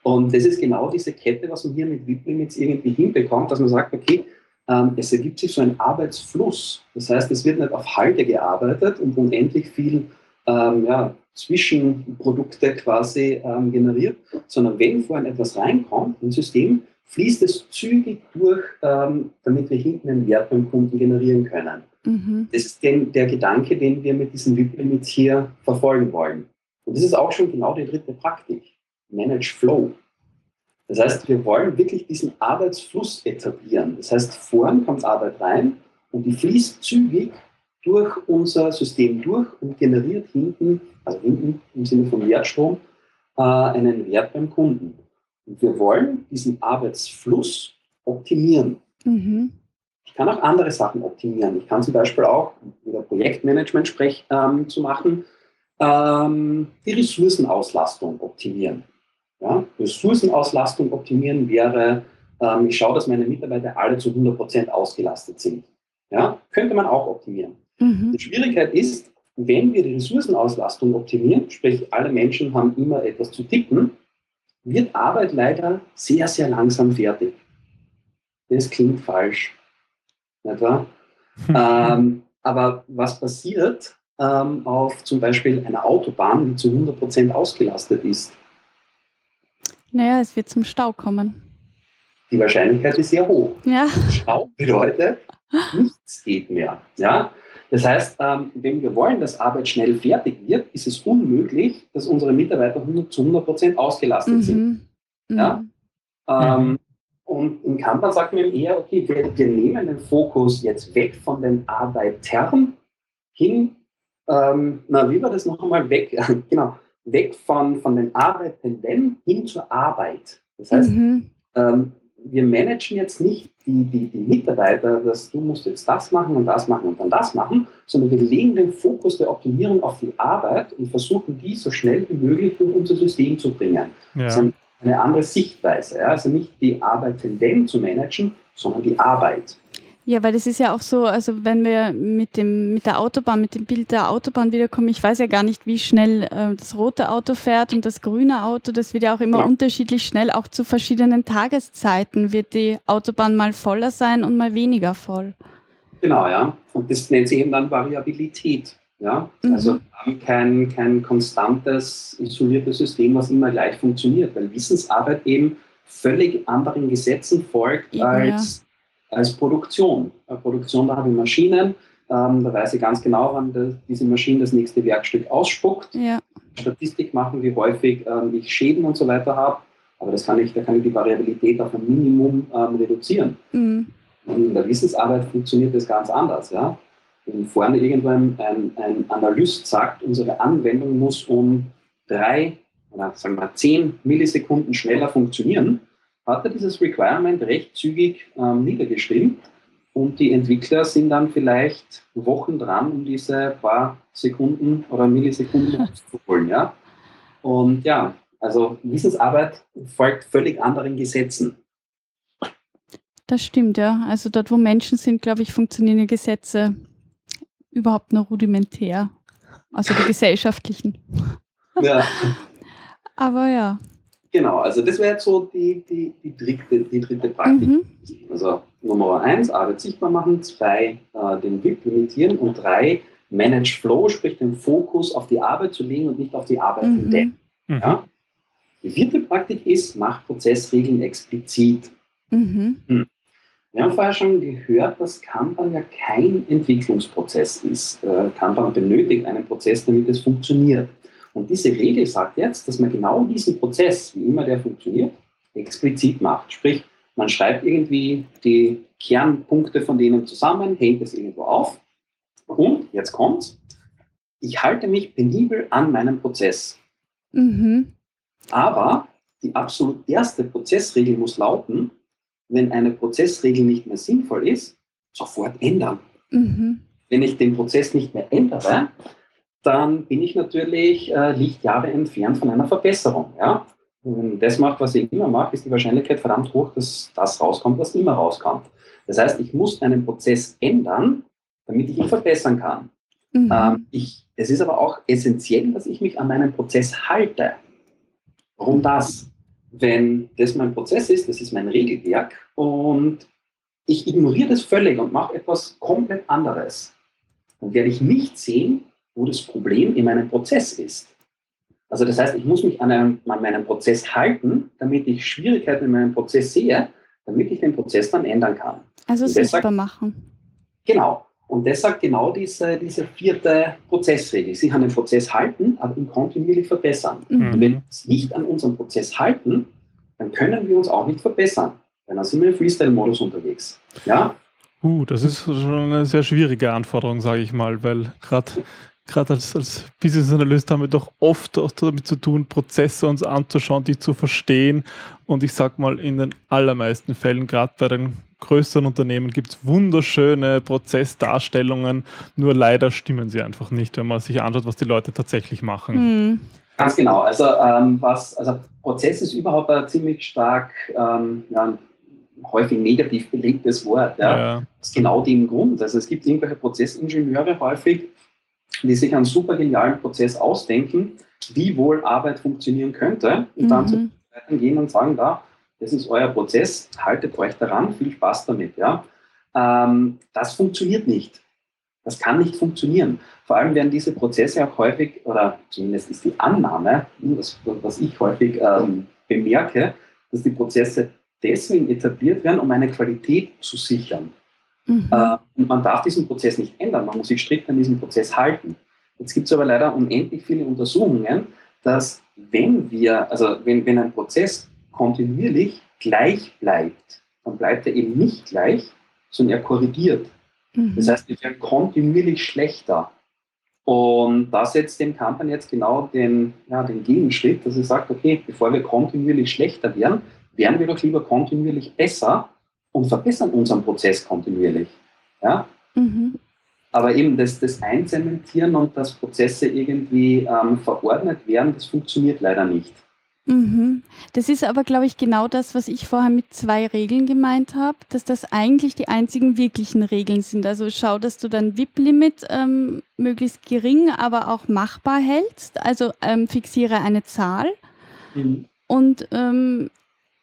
Und das ist genau diese Kette, was man hier mit VIP-Limits irgendwie hinbekommt, dass man sagt, okay, ähm, es ergibt sich so ein Arbeitsfluss. Das heißt, es wird nicht auf Halde gearbeitet und unendlich viel ähm, ja, Zwischenprodukte quasi ähm, generiert, sondern wenn vorhin etwas reinkommt ins System, fließt es zügig durch, ähm, damit wir hinten einen Wert beim Kunden generieren können. Mhm. Das ist den, der Gedanke, den wir mit diesen VIP-Limits hier verfolgen wollen. Und das ist auch schon genau die dritte Praktik. Manage Flow. Das heißt, wir wollen wirklich diesen Arbeitsfluss etablieren. Das heißt, vorn kommt Arbeit rein und die fließt zügig durch unser System durch und generiert hinten, also hinten im Sinne von Wertstrom, äh, einen Wert beim Kunden. Und wir wollen diesen Arbeitsfluss optimieren. Mhm. Ich kann auch andere Sachen optimieren. Ich kann zum Beispiel auch, um über Projektmanagement sprech, ähm, zu machen, ähm, die Ressourcenauslastung optimieren. Ja? Ressourcenauslastung optimieren wäre, ähm, ich schaue, dass meine Mitarbeiter alle zu 100% ausgelastet sind. Ja? Könnte man auch optimieren. Mhm. Die Schwierigkeit ist, wenn wir die Ressourcenauslastung optimieren, sprich alle Menschen haben immer etwas zu tippen, wird Arbeit leider sehr, sehr langsam fertig. Das klingt falsch. Nicht wahr? [LAUGHS] ähm, aber was passiert ähm, auf zum Beispiel einer Autobahn, die zu 100% ausgelastet ist? Naja, es wird zum Stau kommen. Die Wahrscheinlichkeit ist sehr hoch. Ja. Stau bedeutet, nichts geht mehr. Ja? Das heißt, ähm, wenn wir wollen, dass Arbeit schnell fertig wird, ist es unmöglich, dass unsere Mitarbeiter 100 zu 100 Prozent ausgelastet sind. Mhm. Mhm. Ja. Ähm, und in Kanban sagt man eben eher, okay, wir, wir nehmen den Fokus jetzt weg von den Arbeitern hin, ähm, na, wie war das noch einmal, weg, [LAUGHS] genau, weg von, von den Arbeitenden hin zur Arbeit. Das heißt, Mhm. ähm, wir managen jetzt nicht die, die, die Mitarbeiter, dass du musst jetzt das machen und das machen und dann das machen, sondern wir legen den Fokus der Optimierung auf die Arbeit und versuchen, die so schnell wie möglich durch unser System zu bringen. Das ist Ja. ein- eine andere Sichtweise. Ja? Also nicht die Arbeitenden zu managen, sondern die Arbeit. Ja, weil das ist ja auch so, also wenn wir mit dem mit der Autobahn, mit dem Bild der Autobahn wiederkommen, ich weiß ja gar nicht, wie schnell äh, das rote Auto fährt und das grüne Auto, das wird ja auch immer Ja. unterschiedlich schnell, auch zu verschiedenen Tageszeiten wird die Autobahn mal voller sein und mal weniger voll. Genau, ja. Und das nennt sich eben dann Variabilität. Ja? Mhm. Also wir haben kein, kein konstantes, isoliertes System, was immer gleich funktioniert, weil Wissensarbeit eben völlig anderen Gesetzen folgt Eben, als als Produktion. Bei Produktion, da habe ich Maschinen, ähm, da weiß ich ganz genau, wann das, diese Maschine das nächste Werkstück ausspuckt. Ja. Statistik machen, wie häufig ähm, ich Schäden und so weiter habe. Aber das kann ich, da kann ich die Variabilität auf ein Minimum ähm, reduzieren. Mhm. In der Wissensarbeit funktioniert das ganz anders. Ja? Wenn vorne irgendwo ein, ein, ein Analyst sagt, unsere Anwendung muss um drei oder sagen wir zehn Millisekunden schneller funktionieren, hat er dieses Requirement recht zügig ähm, niedergeschrieben und die Entwickler sind dann vielleicht Wochen dran, um diese paar Sekunden oder Millisekunden [LAUGHS] zu holen. Ja? Und ja, also Wissensarbeit folgt völlig anderen Gesetzen. Das stimmt, ja. Also dort, wo Menschen sind, glaube ich, funktionieren die Gesetze überhaupt nur rudimentär. Also die [LAUGHS] gesellschaftlichen. Ja. Aber ja. Genau, also das wäre jetzt so die, die, die, dritte, die dritte Praktik. Mhm. Also Nummer eins, Arbeit sichtbar machen, zwei, äh, den WIP limitieren und drei, Manage Flow, sprich den Fokus auf die Arbeit zu legen und nicht auf die Arbeit Mhm. entdecken. Mhm. Ja? Die vierte Praktik ist, mach Prozessregeln explizit. Mhm. Wir haben vorher schon gehört, dass Kanban ja kein Entwicklungsprozess ist. Äh, Kanban benötigt einen Prozess, damit es funktioniert. Und diese Regel sagt jetzt, dass man genau diesen Prozess, wie immer der funktioniert, explizit macht. Sprich, man schreibt irgendwie die Kernpunkte von denen zusammen, hängt es irgendwo auf. Und jetzt kommt's. Ich halte mich penibel an meinen Prozess. Mhm. Aber die absolut erste Prozessregel muss lauten, wenn eine Prozessregel nicht mehr sinnvoll ist, sofort ändern. Mhm. Wenn ich den Prozess nicht mehr ändere, dann bin ich natürlich äh, Lichtjahre entfernt von einer Verbesserung. Ja? Wenn das macht, was ich immer mache, ist die Wahrscheinlichkeit verdammt hoch, dass das rauskommt, was immer rauskommt. Das heißt, ich muss einen Prozess ändern, damit ich ihn verbessern kann. Mhm. Ähm, ich, es ist aber auch essentiell, dass ich mich an meinen Prozess halte. Warum das? Wenn das mein Prozess ist, das ist mein Regelwerk und ich ignoriere das völlig und mache etwas komplett anderes, dann werde ich nicht sehen, wo das Problem in meinem Prozess ist. Also das heißt, ich muss mich an, einem, an meinen Prozess halten, damit ich Schwierigkeiten in meinem Prozess sehe, damit ich den Prozess dann ändern kann. also sichtbar machen. Genau. Und das sagt genau diese, diese vierte Prozessregel. Sie an den Prozess halten, aber ihn kontinuierlich verbessern. Mhm. Und wenn wir uns nicht an unseren Prozess halten, dann können wir uns auch nicht verbessern. Weil dann sind wir im Freestyle-Modus unterwegs. Ja? Uh, das ist schon eine sehr schwierige Anforderung, sage ich mal, weil gerade gerade als, als Business Analyst haben wir doch oft auch damit zu tun, Prozesse uns anzuschauen, die zu verstehen. Und ich sag mal, in den allermeisten Fällen, gerade bei den größeren Unternehmen, gibt es wunderschöne Prozessdarstellungen, nur leider stimmen sie einfach nicht, wenn man sich anschaut, was die Leute tatsächlich machen. Mhm. Ganz genau. Also, ähm, was, also Prozess ist überhaupt ein ziemlich stark, ähm, ja, häufig negativ belegtes Wort. Ja? Ja. Das ist genau dem Grund. Also es gibt irgendwelche Prozessingenieure häufig, die sich einen super genialen Prozess ausdenken, wie wohl Arbeit funktionieren könnte und dann zu Mhm. Seiten gehen und sagen, da, das ist euer Prozess, haltet euch daran, viel Spaß damit. Ja? Ähm, das funktioniert nicht. Das kann nicht funktionieren. Vor allem werden diese Prozesse auch häufig, oder zumindest ist die Annahme, was, was ich häufig ähm, bemerke, dass die Prozesse deswegen etabliert werden, um eine Qualität zu sichern. Mhm. Äh, und man darf diesen Prozess nicht ändern, man muss sich strikt an diesen Prozess halten. Jetzt gibt es aber leider unendlich viele Untersuchungen, dass wenn wir, also wenn, wenn ein Prozess kontinuierlich gleich bleibt, dann bleibt er eben nicht gleich, sondern er korrigiert. Mhm. Das heißt, wir werden kontinuierlich schlechter. Und da setzt dem Kampern jetzt genau den, ja, den Gegenschritt, dass er sagt, okay, bevor wir kontinuierlich schlechter werden, werden wir doch lieber kontinuierlich besser und verbessern unseren Prozess kontinuierlich. Ja? Mhm. Aber eben das, das Einzementieren und dass Prozesse irgendwie ähm, verordnet werden, das funktioniert leider nicht. Mhm. Das ist aber, glaube ich, genau das, was ich vorher mit zwei Regeln gemeint habe, dass das eigentlich die einzigen wirklichen Regeln sind. Also schau, dass du dein VIP-Limit ähm, möglichst gering, aber auch machbar hältst. Also ähm, fixiere eine Zahl und ähm,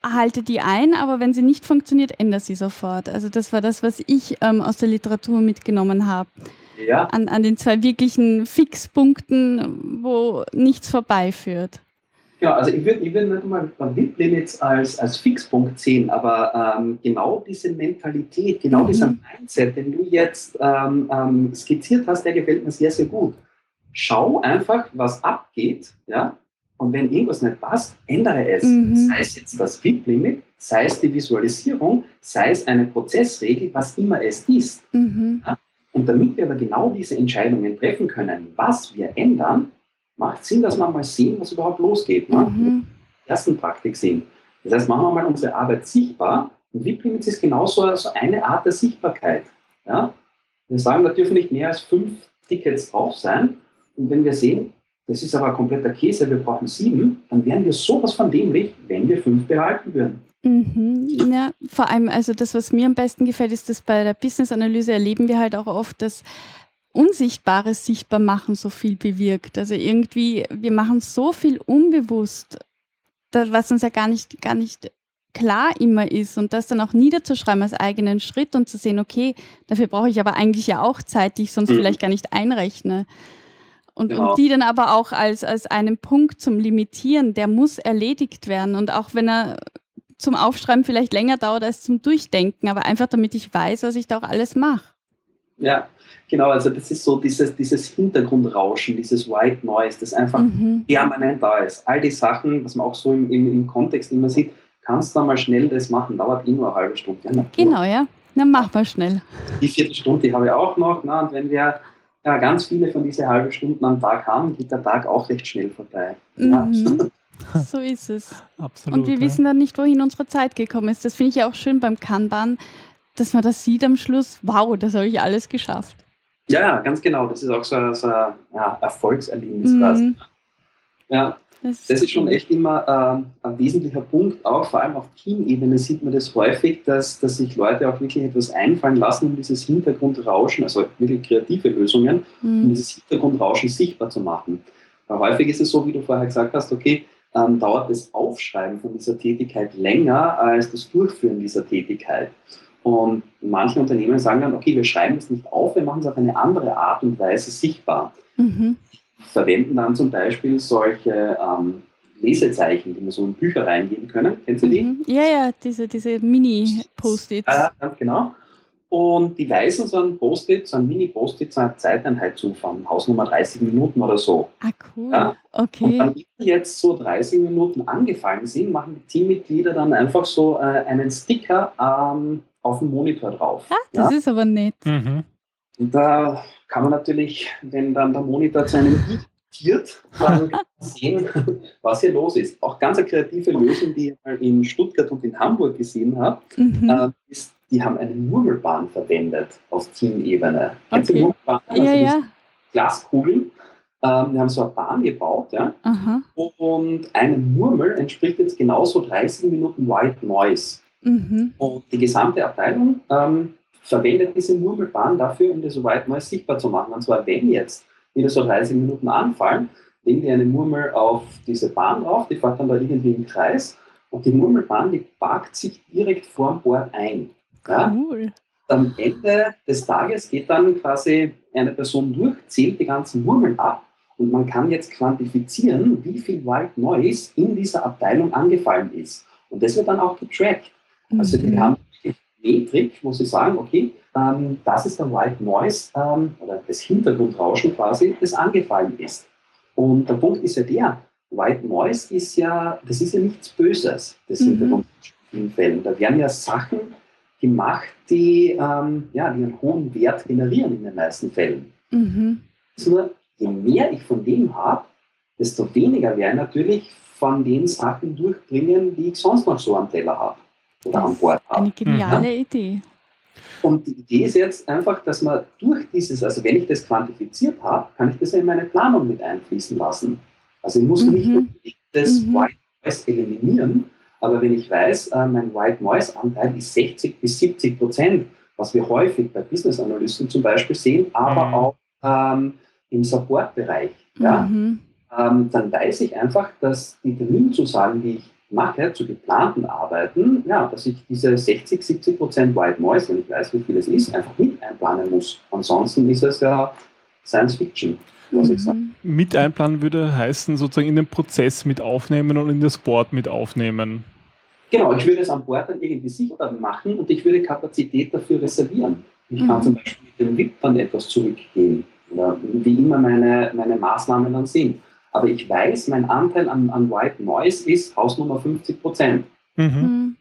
halte die ein, aber wenn sie nicht funktioniert, ändere sie sofort. Also das war das, was ich ähm, aus der Literatur mitgenommen habe. Ja, An, an den zwei wirklichen Fixpunkten, wo nichts vorbeiführt. Ja, also ich würde ich würd nicht mal VIP-Limits als, als Fixpunkt sehen, aber ähm, genau diese Mentalität, genau mhm. dieser Mindset, den du jetzt ähm, ähm, skizziert hast, der gefällt mir sehr, sehr gut. Schau einfach, was abgeht, ja, und wenn irgendwas nicht passt, ändere es. Mhm. Sei es jetzt das VIP-Limit, sei es die Visualisierung, sei es eine Prozessregel, was immer es ist. Mhm. Ja? Und damit wir aber genau diese Entscheidungen treffen können, was wir ändern, macht Sinn, dass wir mal sehen, was überhaupt losgeht. Ne? Mhm. Ersten Praktik sehen. Das heißt, machen wir mal unsere Arbeit sichtbar. Und VIP-Limits ist genauso so eine Art der Sichtbarkeit. Ja? Wir sagen, da dürfen nicht mehr als fünf Tickets drauf sein. Und wenn wir sehen, das ist aber kompletter Käse, wir brauchen sieben, dann wären wir sowas von dämlich, wenn wir fünf behalten würden. Mhm. Ja, vor allem, also das, was mir am besten gefällt, ist, dass bei der Business-Analyse erleben wir halt auch oft, dass Unsichtbares sichtbar machen so viel bewirkt. Also irgendwie, wir machen so viel unbewusst, was uns ja gar nicht, gar nicht klar immer ist und das dann auch niederzuschreiben als eigenen Schritt und zu sehen, okay, dafür brauche ich aber eigentlich ja auch Zeit, die ich sonst mhm. vielleicht gar nicht einrechne. Und, genau. und, die dann aber auch als, als einen Punkt zum Limitieren, der muss erledigt werden. Und auch wenn er zum Aufschreiben vielleicht länger dauert als zum Durchdenken, aber einfach damit ich weiß, was ich da auch alles mache. Ja, genau. Also das ist so dieses, dieses Hintergrundrauschen, dieses White Noise, das einfach mhm. permanent da ist. All die Sachen, was man auch so im, im, im Kontext immer sieht, kannst du mal schnell das machen, dauert eh nur eine halbe Stunde. Ja, genau, ja. Dann mach mal schnell. Die Viertelstunde, habe ich auch noch. Na, und wenn wir ja, ganz viele von diesen halben Stunden am Tag haben, geht der Tag auch recht schnell vorbei. Mhm. [LAUGHS] So ist es. Absolut. Und wir ja. wissen dann nicht, wohin unsere Zeit gekommen ist. Das finde ich ja auch schön beim Kanban, dass man das sieht am Schluss, wow, das habe ich alles geschafft. Ja, ganz genau. Das ist auch so, ein, so ein ja, Erfolgserlebnis. Mhm. Ja, das, das ist schon echt immer äh, ein wesentlicher Punkt, auch vor allem auf Teamebene sieht man das häufig, dass, dass sich Leute auch wirklich etwas einfallen lassen, um dieses Hintergrundrauschen, also wirklich kreative Lösungen, mhm. um dieses Hintergrundrauschen sichtbar zu machen. Weil häufig ist es so, wie du vorher gesagt hast, okay, ähm, dauert das Aufschreiben von dieser Tätigkeit länger als das Durchführen dieser Tätigkeit. Und manche Unternehmen sagen dann, okay, wir schreiben es nicht auf, wir machen es auf eine andere Art und Weise sichtbar. Mhm verwenden dann zum Beispiel solche ähm, Lesezeichen, die man so in Bücher reingeben können. Kennst du die? Mhm. Ja, ja, diese, diese Mini-Post-its. Ja, ganz genau. Und die weisen so ein Post-it, so ein Mini-Post-it, so eine Zeiteinheit zu von Hausnummer 30 Minuten oder so. Ah, cool. Ja? Okay. Und wenn jetzt so 30 Minuten angefallen sind, machen die Teammitglieder dann einfach so äh, einen Sticker ähm, auf dem Monitor drauf. Ah, das ja? ist aber nett. Mhm. Und da kann man natürlich, wenn dann der Monitor zu einem diktiert, [LAUGHS] sehen, [LAUGHS] was hier los ist. Auch ganz eine kreative Lösung, die ich in Stuttgart und in Hamburg gesehen habe, mhm. äh, ist, die haben eine Murmelbahn verwendet auf Teamebene. Okay. Murmelbahn? Also ja, ja. Glaskugeln. Ähm, wir haben so eine Bahn gebaut, ja. Aha. Und eine Murmel entspricht jetzt genauso 30 Minuten White Noise. Mhm. Und die gesamte Abteilung ähm, verwendet diese Murmelbahn dafür, um das White Noise sichtbar zu machen. Und zwar, wenn jetzt wieder so 30 Minuten anfallen, legen die eine Murmel auf diese Bahn drauf, die fährt dann da irgendwie im Kreis und die Murmelbahn, die parkt sich direkt vorm Board ein. Ja? Cool. Am Ende des Tages geht dann quasi eine Person durch, zählt die ganzen Murmeln ab und man kann jetzt quantifizieren, wie viel White Noise in dieser Abteilung angefallen ist. Und das wird dann auch getrackt. Also die mhm. haben Metrik, wo Sie sagen, okay, ähm, das ist der White Noise ähm, oder das Hintergrundrauschen quasi, das angefallen ist. Und der Punkt ist ja der, White Noise ist ja, das ist ja nichts Böses, das mhm. Hintergrundrauschen in Fällen. Da werden ja Sachen gemacht, die, ähm, ja, die einen hohen Wert generieren in den meisten Fällen. Mhm. Nur je mehr ich von dem habe, desto weniger werde ich natürlich von den Sachen durchbringen, die ich sonst noch so am Teller habe oder an Bord haben. Eine geniale mhm. Idee. Und die Idee ist jetzt einfach, dass man durch dieses, also wenn ich das quantifiziert habe, kann ich das in meine Planung mit einfließen lassen. Also ich muss mhm. nicht das mhm. White Noise eliminieren, aber wenn ich weiß, äh, mein White Noise Anteil ist 60 bis 70 Prozent, was wir häufig bei Business Analysten zum Beispiel sehen, aber mhm. auch ähm, im Support-Bereich, ja, mhm. ähm, dann weiß ich einfach, dass die Terminzusagen, die ich mache zu geplanten Arbeiten, ja, dass ich diese 60, 70 Prozent White Noise, wenn ich weiß, wie viel es ist, einfach mit einplanen muss. Ansonsten ist es ja Science Fiction. muss ich sagen. Mhm. Mit einplanen würde heißen, sozusagen in den Prozess mit aufnehmen und in das Board mit aufnehmen. Genau, ich würde es an Bord dann irgendwie sichtbar machen und ich würde Kapazität dafür reservieren. Ich kann Mhm. zum Beispiel mit dem VIP dann etwas zurückgehen oder wie immer meine, meine Maßnahmen dann sind. Aber ich weiß, mein Anteil an, an White Noise ist Hausnummer 50 Prozent. Mhm. Mhm.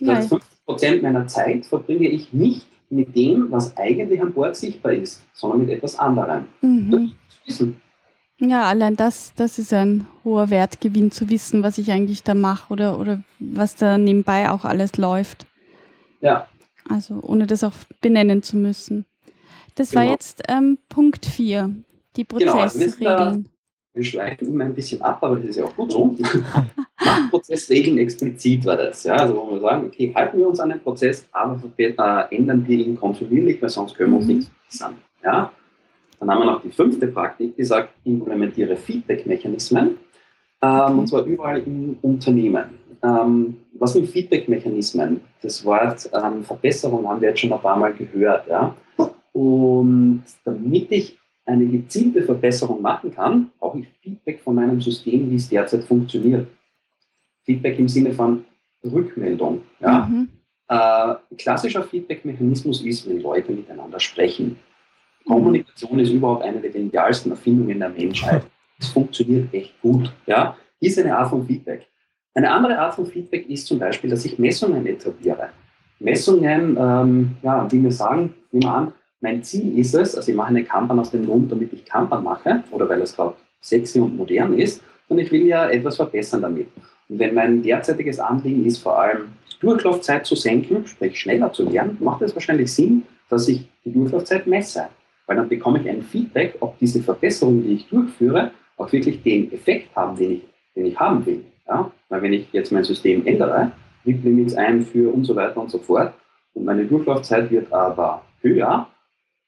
Das heißt, 50 Prozent meiner Zeit verbringe ich nicht mit dem, was eigentlich an Bord sichtbar ist, sondern mit etwas anderem. mhm. Wissen. ja, allein das, das ist ein hoher Wertgewinn zu wissen, was ich eigentlich da mache oder, oder was da nebenbei auch alles läuft. Ja, Also ohne das auch benennen zu müssen. Das war Genau. jetzt ähm, Punkt 4, die Genau, also wir schweifen immer ein bisschen ab, aber das ist ja auch gut so. [LAUGHS] Prozessregeln explizit war das. Ja? Also wo wir sagen, okay, halten wir uns an den Prozess, aber äh, ändern wir ihn kontinuierlich, weil sonst können wir uns Mhm. nichts verbessern. Ja? Dann haben wir noch die fünfte Praktik, die sagt, implementiere Feedback-Mechanismen, ähm, und zwar überall im Unternehmen. Ähm, was sind Feedback-Mechanismen? Das Wort ähm, Verbesserung haben wir jetzt schon ein paar Mal gehört. Ja? Und damit ich eine gezielte Verbesserung machen kann, brauche ich Feedback von meinem System, wie es derzeit funktioniert. Feedback im Sinne von Rückmeldung. Ja? Mhm. Äh, klassischer Feedback-Mechanismus ist, wenn Leute miteinander sprechen. Kommunikation ist überhaupt eine der genialsten Erfindungen der Menschheit. Es funktioniert echt gut. Ja? Ist eine Art von Feedback. Eine andere Art von Feedback ist zum Beispiel, dass ich Messungen etabliere. Messungen, ähm, ja, wie wir sagen, nehmen wir an, mein Ziel ist es, also ich mache eine Kanban aus dem Grund, damit ich Kanban mache oder weil es gerade sexy und modern ist, und ich will ja etwas verbessern damit. Und wenn mein derzeitiges Anliegen ist, vor allem Durchlaufzeit zu senken, sprich schneller zu werden, macht es wahrscheinlich Sinn, dass ich die Durchlaufzeit messe. Weil dann bekomme ich ein Feedback, ob diese Verbesserungen, die ich durchführe, auch wirklich den Effekt haben, den ich, den ich haben will. Ja? Weil wenn ich jetzt mein System ändere, WIP-Limits einführe und so weiter und so fort, und meine Durchlaufzeit wird aber höher,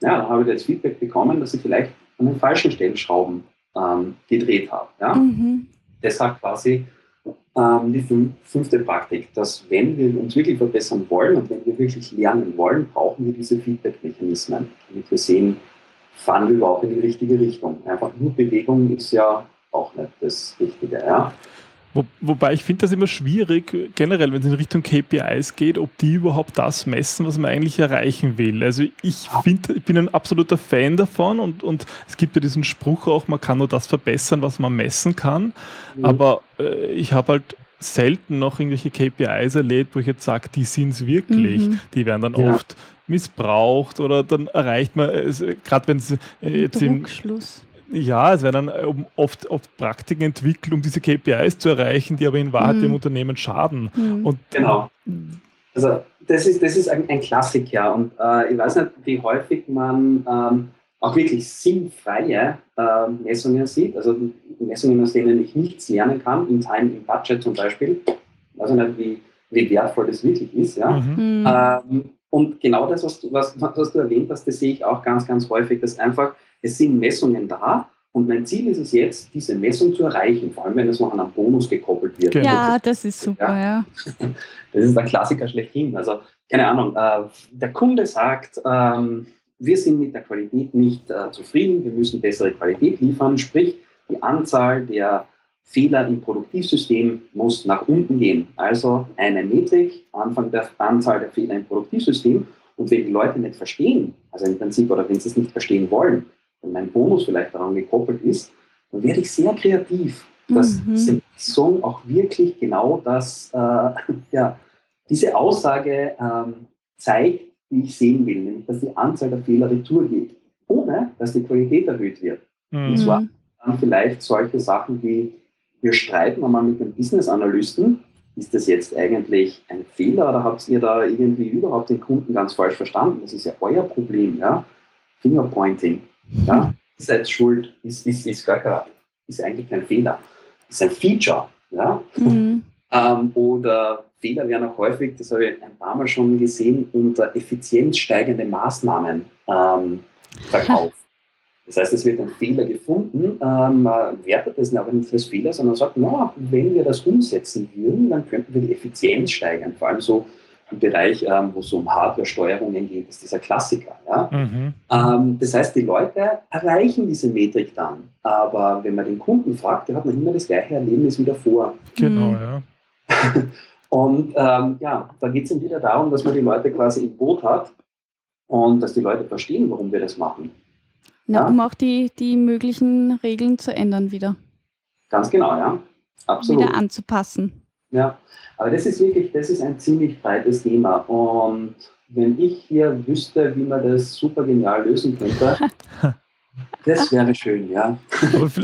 ja, dann habe ich das Feedback bekommen, dass ich vielleicht an den falschen Stellschrauben ähm, gedreht habe. Ja? Mhm. Deshalb quasi ähm, die fün- fünfte Praktik, dass wenn wir uns wirklich verbessern wollen und wenn wir wirklich lernen wollen, brauchen wir diese Feedback-Mechanismen, damit wir sehen, fahren wir überhaupt in die richtige Richtung. Einfach nur Bewegung ist ja auch nicht das Richtige. Ja? Wo, wobei ich finde das immer schwierig, generell, wenn es in Richtung KPIs geht, ob die überhaupt das messen, was man eigentlich erreichen will. Also ich finde, ich bin ein absoluter Fan davon und, und es gibt ja diesen Spruch auch, man kann nur das verbessern, was man messen kann. Aber äh, ich habe halt selten noch irgendwelche KPIs erlebt, wo ich jetzt sage, die sind es wirklich. Mhm. Die werden dann Ja. oft missbraucht oder dann erreicht man, gerade wenn es äh, jetzt im. Ja, es werden dann ähm, oft, oft Praktiken entwickelt, um diese KPIs zu erreichen, die aber in Wahrheit Mhm. dem Unternehmen schaden. Mhm. Und Genau. Also das ist, das ist ein, ein Klassiker und äh, ich weiß nicht, wie häufig man ähm, auch wirklich sinnfreie ähm, Messungen sieht, also Messungen, aus denen ich nichts lernen kann, in Time, im Budget zum Beispiel. Ich weiß nicht, wie, wie wertvoll das wirklich ist. Ja? Mhm. Mhm. Ähm, und genau das, was du, was, was du erwähnt hast, das sehe ich auch ganz, ganz häufig, dass einfach, es sind Messungen da und mein Ziel ist es jetzt, diese Messung zu erreichen, vor allem wenn es noch an einen Bonus gekoppelt wird. Genau. ja, das ist super, ja. [LAUGHS] Das ist der Klassiker schlechthin. Also, keine Ahnung, äh, der Kunde sagt, ähm, wir sind mit der Qualität nicht äh, zufrieden, wir müssen bessere Qualität liefern, sprich, die Anzahl der Fehler im Produktivsystem muss nach unten gehen. Also eine Metrik, Anfang der Anzahl der Fehler im Produktivsystem. Und wenn die Leute nicht verstehen, also im Prinzip, oder wenn sie es nicht verstehen wollen, und mein Bonus vielleicht daran gekoppelt ist, dann werde ich sehr kreativ, dass Mhm. diese Messung auch wirklich genau das, äh, [LAUGHS] ja, diese Aussage ähm, zeigt, die ich sehen will, nämlich dass die Anzahl der Fehler retour geht, ohne dass die Qualität erhöht wird. Mhm. zwar- Mhm. Dann vielleicht solche Sachen wie, wir streiten einmal mit dem Business-Analysten, ist das jetzt eigentlich ein Fehler oder habt ihr da irgendwie überhaupt den Kunden ganz falsch verstanden? Das ist ja euer Problem, ja? Fingerpointing, ja? Seid schuld, ist, ist, ist gar kein, ist eigentlich kein Fehler, ist ein Feature, ja? Mhm. Ähm, oder Fehler werden auch häufig, das habe ich ein paar Mal schon gesehen, unter effizienzsteigende Maßnahmen ähm, verkauft. Das heißt, es wird ein Fehler gefunden, ähm, man wertet das aber nicht als Fehler, sondern sagt, na, wenn wir das umsetzen würden, dann könnten wir die Effizienz steigern. Vor allem so im Bereich, ähm, wo es um Hardware-Steuerungen geht, ist dieser Klassiker. Ja? Mhm. Ähm, das heißt, die Leute erreichen diese Metrik dann. Aber wenn man den Kunden fragt, der hat noch immer das gleiche Erlebnis wie davor. Genau, Mhm. ja. [LAUGHS] Und ähm, ja, da geht es dann wieder darum, dass man die Leute quasi im Boot hat und dass die Leute verstehen, warum wir das machen. Na, Ja. um auch die, die möglichen Regeln zu ändern wieder. Ganz genau, ja. Absolut. Wieder anzupassen. Ja, aber das ist wirklich, das ist ein ziemlich breites Thema. Und wenn ich hier wüsste, wie man das super genial lösen könnte, [LAUGHS] das wäre schön, ja.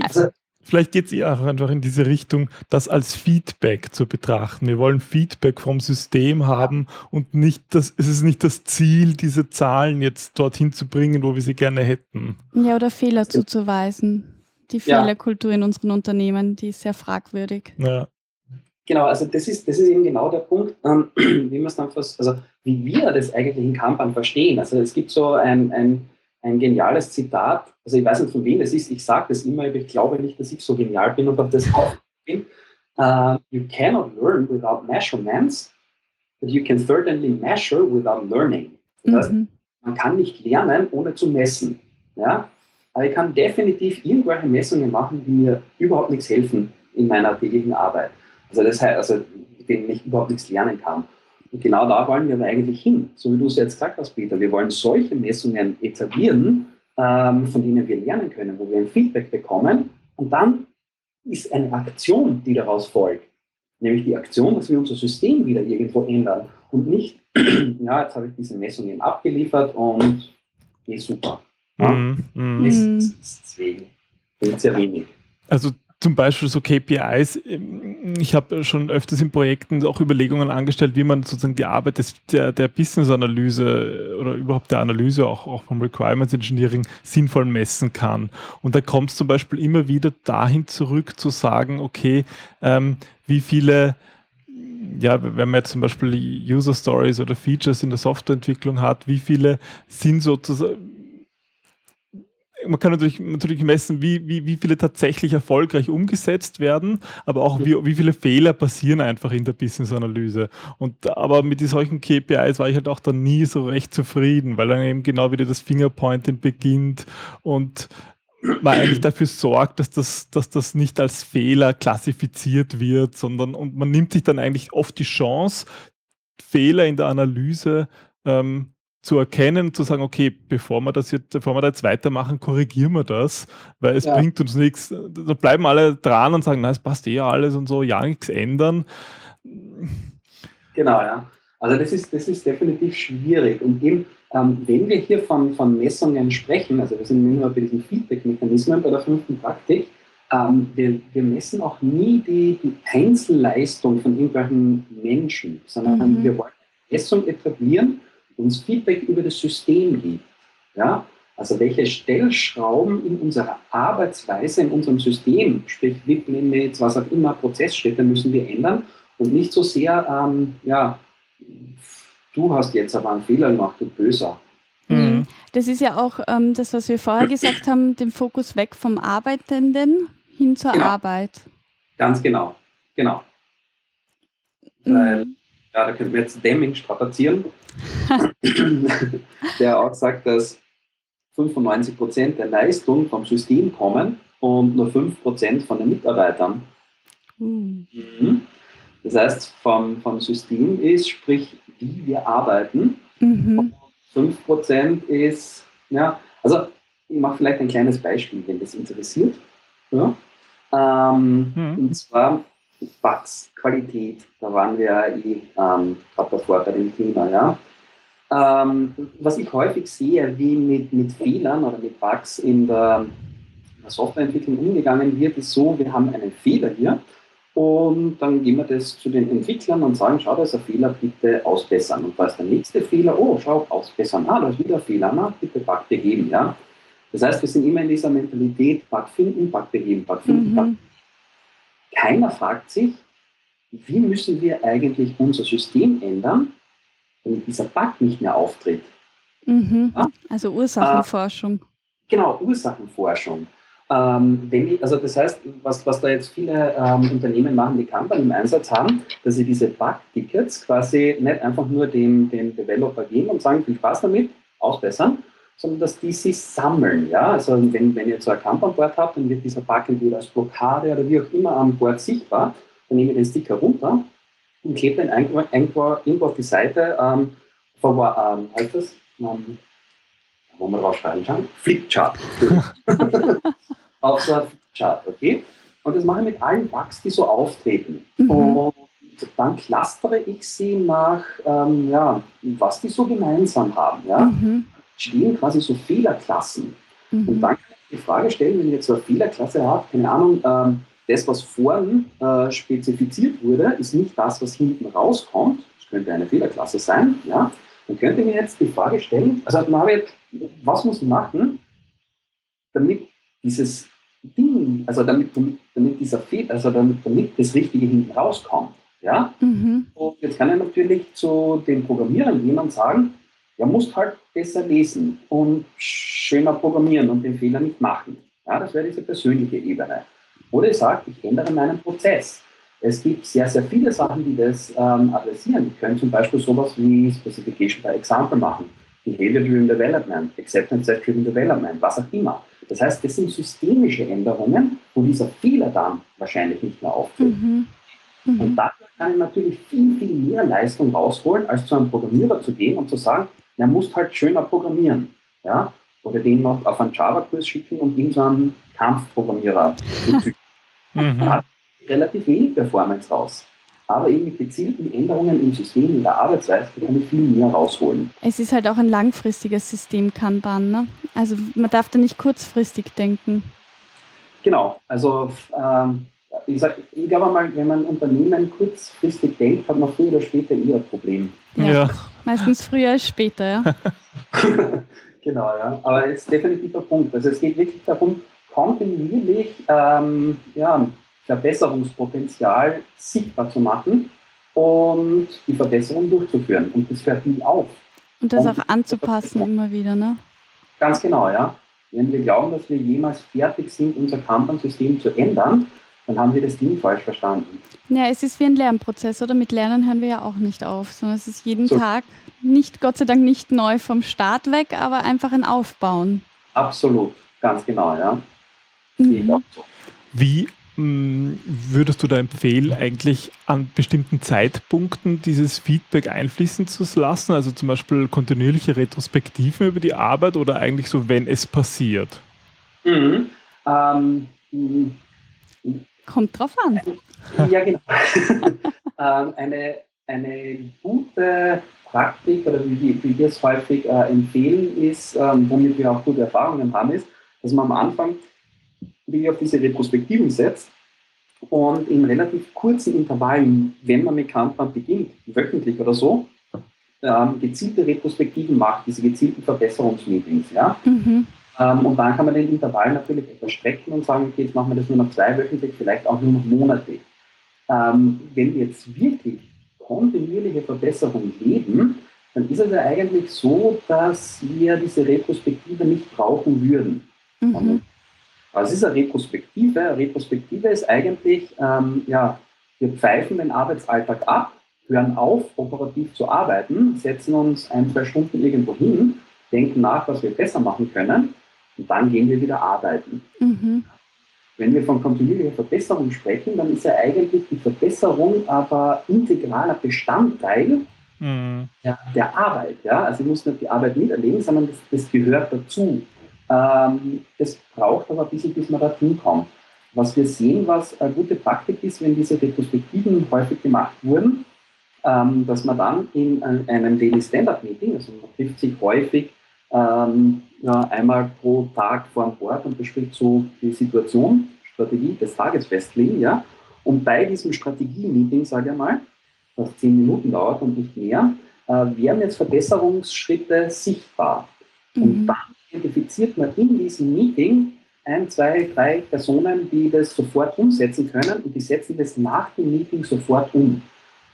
Also- vielleicht geht es eher auch einfach in diese Richtung, das als Feedback zu betrachten. Wir wollen Feedback vom System haben und nicht das, es ist nicht das Ziel, diese Zahlen jetzt dorthin zu bringen, wo wir sie gerne hätten. Ja, oder Fehler zuzuweisen. Die Ja. Fehlerkultur in unseren Unternehmen, die ist sehr fragwürdig. Ja. Genau, also das ist, das ist eben genau der Punkt, ähm, [CLEARS THROAT] wie man es dann also wie wir das eigentlich in Kanban verstehen. Also es gibt so ein, ein, ein geniales Zitat, also ich weiß nicht von wem es ist, ich sage das immer, aber ich glaube nicht, dass ich so genial bin und auf das auch [LAUGHS] bin. Uh, you cannot learn without measurements, but you can certainly measure without learning. Das heißt, Mhm. man kann nicht lernen, ohne zu messen. Ja? Aber ich kann definitiv irgendwelche Messungen machen, die mir überhaupt nichts helfen in meiner täglichen Arbeit. Also das heißt, also, denen ich überhaupt nichts lernen kann. Und genau da wollen wir aber eigentlich hin. So wie du es jetzt gesagt hast, Peter. Wir wollen solche Messungen etablieren, ähm, von denen wir lernen können, wo wir ein Feedback bekommen. Und dann ist eine Aktion, die daraus folgt. Nämlich die Aktion, dass wir unser System wieder irgendwo ändern. Und nicht, [CLEARS THROAT] ja, jetzt habe ich diese Messungen abgeliefert und eh super. Ja? Mhm. Mhm. Mhm. Deswegen bringt sehr wenig. Also zum Beispiel so KPIs. ähm, Ich habe schon öfters in Projekten auch Überlegungen angestellt, wie man sozusagen die Arbeit des, der, der Business-Analyse oder überhaupt der Analyse, auch, auch vom Requirements Engineering, sinnvoll messen kann. Und da kommt es zum Beispiel immer wieder dahin zurück zu sagen, okay, ähm, wie viele ja, wenn man jetzt zum Beispiel User Stories oder Features in der Softwareentwicklung hat, wie viele sind sozusagen man kann natürlich, natürlich messen, wie, wie, wie viele tatsächlich erfolgreich umgesetzt werden, aber auch wie, wie viele Fehler passieren einfach in der Business-Analyse. Aber mit solchen KPIs war ich halt auch dann nie so recht zufrieden, weil dann eben genau wieder das Fingerpointing beginnt und man eigentlich dafür sorgt, dass das, dass das nicht als Fehler klassifiziert wird, sondern und man nimmt sich dann eigentlich oft die Chance, Fehler in der Analyse ähm, zu erkennen, zu sagen, okay, bevor wir das jetzt, bevor wir da jetzt weitermachen, korrigieren wir das, weil es Ja. bringt uns nichts. Da bleiben alle dran und sagen, na, es passt eh alles und so, ja, nichts ändern. Genau, ja. Also das ist, das ist definitiv schwierig. Und eben, ähm, wenn wir hier von, von Messungen sprechen, also wir sind immer bei diesen Feedback-Mechanismen bei der fünften Praktik, ähm, wir, wir messen auch nie die, die Einzelleistung von irgendwelchen Menschen, sondern Mhm. wir wollen eine Messung etablieren, uns Feedback über das System gibt. Ja? Also welche Stellschrauben in unserer Arbeitsweise, in unserem System, sprich WIP-Limits, was auch immer, Prozessschritte müssen wir ändern und nicht so sehr, ähm, ja, du hast jetzt aber einen Fehler gemacht, du Böser. Mhm. Das ist ja auch ähm, das, was wir vorher gesagt haben, den Fokus weg vom Arbeitenden hin zur Genau. Arbeit. Ganz genau. Genau. Weil- Mhm. Ja, da könnten wir jetzt Deming strapazieren, [LAUGHS] der auch sagt, dass 95 Prozent der Leistung vom System kommen und nur 5 Prozent von den Mitarbeitern. Uh. Mhm. Das heißt, vom, vom System ist, sprich, wie wir arbeiten, Mhm. 5% ist, ja, also ich mache vielleicht ein kleines Beispiel, wenn das interessiert. Ja. Ähm, Mhm. Und zwar Bugs-Qualität, da waren wir ja eh ähm, gerade davor bei dem Thema. Ja. Ähm, was ich häufig sehe, wie mit, mit Fehlern oder mit Bugs in der, in der Softwareentwicklung umgegangen wird, ist so, wir haben einen Fehler hier und dann gehen wir das zu den Entwicklern und sagen, schau, da ist ein Fehler, bitte ausbessern. Und da ist der nächste Fehler, oh, schau, ausbessern. Ah, da ist wieder ein Fehler, na, bitte Bug beheben. Ja? Das heißt, wir sind immer in dieser Mentalität, Bug finden, Bug beheben, Bug finden, Bug Mhm. Keiner fragt sich, wie müssen wir eigentlich unser System ändern, damit dieser Bug nicht mehr auftritt. Mhm. Ja? Also Ursachenforschung. Genau, Ursachenforschung. Ähm, ich, also das heißt, was, was da jetzt viele ähm, Unternehmen machen, die Kanban im Einsatz haben, dass sie diese Bug-Tickets quasi nicht einfach nur dem, dem Developer geben und sagen, viel Spaß damit, ausbessern, sondern dass die sich sammeln. Ja? Also wenn, wenn ihr jetzt so ein Kanban-Board habt, dann wird dieser Bug entweder als Blockade oder wie auch immer am Board sichtbar, dann nehme ich den Sticker runter und klebe den irgendwo, irgendwo, irgendwo auf die Seite, ähm, vor, ähm, heißt das? Ähm, wo man draufschreiben kann, Flipchart. [LAUGHS] auf so ein Flipchart, okay? Und das mache ich mit allen Bugs, die so auftreten. Mhm. Und dann clustere ich sie nach, ähm, ja, was die so gemeinsam haben. Ja? Mhm. Stehen quasi so Fehlerklassen. Mhm. Und dann kann ich die Frage stellen, wenn ich jetzt so eine Fehlerklasse habe, keine Ahnung, ähm, das, was vorn äh, spezifiziert wurde, ist nicht das, was hinten rauskommt. Das könnte eine Fehlerklasse sein. Ja? Dann könnte ich mir jetzt die Frage stellen, also Marvin, was muss ich machen, damit dieses Ding, also damit, damit, damit dieser Fehler, also damit, damit das Richtige hinten rauskommt. Ja? Mhm. Und jetzt kann er natürlich zu den Programmierern und sagen, er muss halt besser lesen und schöner programmieren und den Fehler nicht machen. Ja, das wäre diese persönliche Ebene. Oder ich sage, ich ändere meinen Prozess. Es gibt sehr, sehr viele Sachen, die das ähm, adressieren. Die können zum Beispiel sowas wie Specification by Example machen, Behavior-Driven Development, Acceptance-Driven Development, was auch immer. Das heißt, das sind systemische Änderungen, wo dieser Fehler dann wahrscheinlich nicht mehr auftritt. Mhm. Mhm. Und dadurch kann ich natürlich viel, viel mehr Leistung rausholen, als zu einem Programmierer zu gehen und zu sagen, er muss halt schöner programmieren. Ja? Oder den noch auf einen Java-Kurs schicken und ihm so einen Kampfprogrammierer [LAUGHS] mhm. Da hat relativ wenig Performance raus. Aber eben mit gezielten Änderungen im System, in der Arbeitsweise, kann ich viel mehr rausholen. Es ist halt auch ein langfristiges System, Kanban. Ne? Also man darf da nicht kurzfristig denken. Genau, also ähm, ich, sag, ich glaube mal, wenn man Unternehmen kurzfristig denkt, hat man früher oder später eher ein Problem. Ja, ja. meistens früher als später, ja. [LAUGHS] genau, ja. Aber es ist definitiv der Punkt. Also es geht wirklich darum, kontinuierlich ähm, ja, Verbesserungspotenzial sichtbar zu machen und die Verbesserung durchzuführen. Und das hört nie auf. Und das und auch anzupassen das immer wieder, ne? Ganz genau, ja. Wenn wir glauben, dass wir jemals fertig sind, unser Kanban-System zu ändern, dann haben wir das Ding falsch verstanden. Ja, es ist wie ein Lernprozess, oder? Mit Lernen hören wir ja auch nicht auf, sondern es ist jeden so. Tag nicht, Gott sei Dank, nicht neu vom Start weg, aber einfach ein Aufbauen. Absolut, ganz genau, ja. Mhm. Wie mm, würdest du da empfehlen, eigentlich an bestimmten Zeitpunkten dieses Feedback einfließen zu lassen? Also zum Beispiel kontinuierliche Retrospektiven über die Arbeit oder eigentlich so, wenn es passiert? Mhm. Ähm, Kommt drauf an. Ja, genau. [LAUGHS] ähm, eine, eine gute Praktik oder wie, wie wir es häufig äh, empfehlen ist, ähm, womit wir auch gute Erfahrungen haben, ist, dass man am Anfang wie auf diese Retrospektiven setzt und in relativ kurzen Intervallen, wenn man mit Kanban beginnt, wöchentlich oder so, ähm, gezielte Retrospektiven macht, diese gezielten Verbesserungsmeetings. Ja? Mhm. Ähm, und dann kann man den Intervall natürlich etwas strecken und sagen, okay, jetzt machen wir das nur noch zweiwöchentlich, vielleicht auch nur noch monatlich. Ähm, wenn wir jetzt wirklich kontinuierliche Verbesserung leben, dann ist es ja eigentlich so, dass wir diese Retrospektive nicht brauchen würden. Mhm. Was ist eine Retrospektive? Eine Retrospektive ist eigentlich, ähm, ja, wir pfeifen den Arbeitsalltag ab, hören auf, operativ zu arbeiten, setzen uns ein, zwei Stunden irgendwo hin, denken nach, was wir besser machen können und dann gehen wir wieder arbeiten. Mhm. Wenn wir von kontinuierlicher Verbesserung sprechen, dann ist ja eigentlich die Verbesserung aber integraler Bestandteil mhm. der, der, Arbeit. Ja? Also ich muss nicht die Arbeit miterleben, sondern das, das gehört dazu. Ähm, das braucht aber ein bisschen, bis man da hinkommt. Was wir sehen, was eine gute Praktik ist, wenn diese Retrospektiven häufig gemacht wurden, ähm, dass man dann in einem Daily Standard Meeting, also man trifft sich häufig ähm, ja, einmal pro Tag vor dem Board und bespricht so die Situation, Strategie des Tages festlegen, ja. Und bei diesem Strategie-Meeting, sage ich mal, das zehn Minuten dauert und nicht mehr, äh, werden jetzt Verbesserungsschritte sichtbar. Mhm. Und dann identifiziert man in diesem Meeting ein, zwei, drei Personen, die das sofort umsetzen können und die setzen das nach dem Meeting sofort um.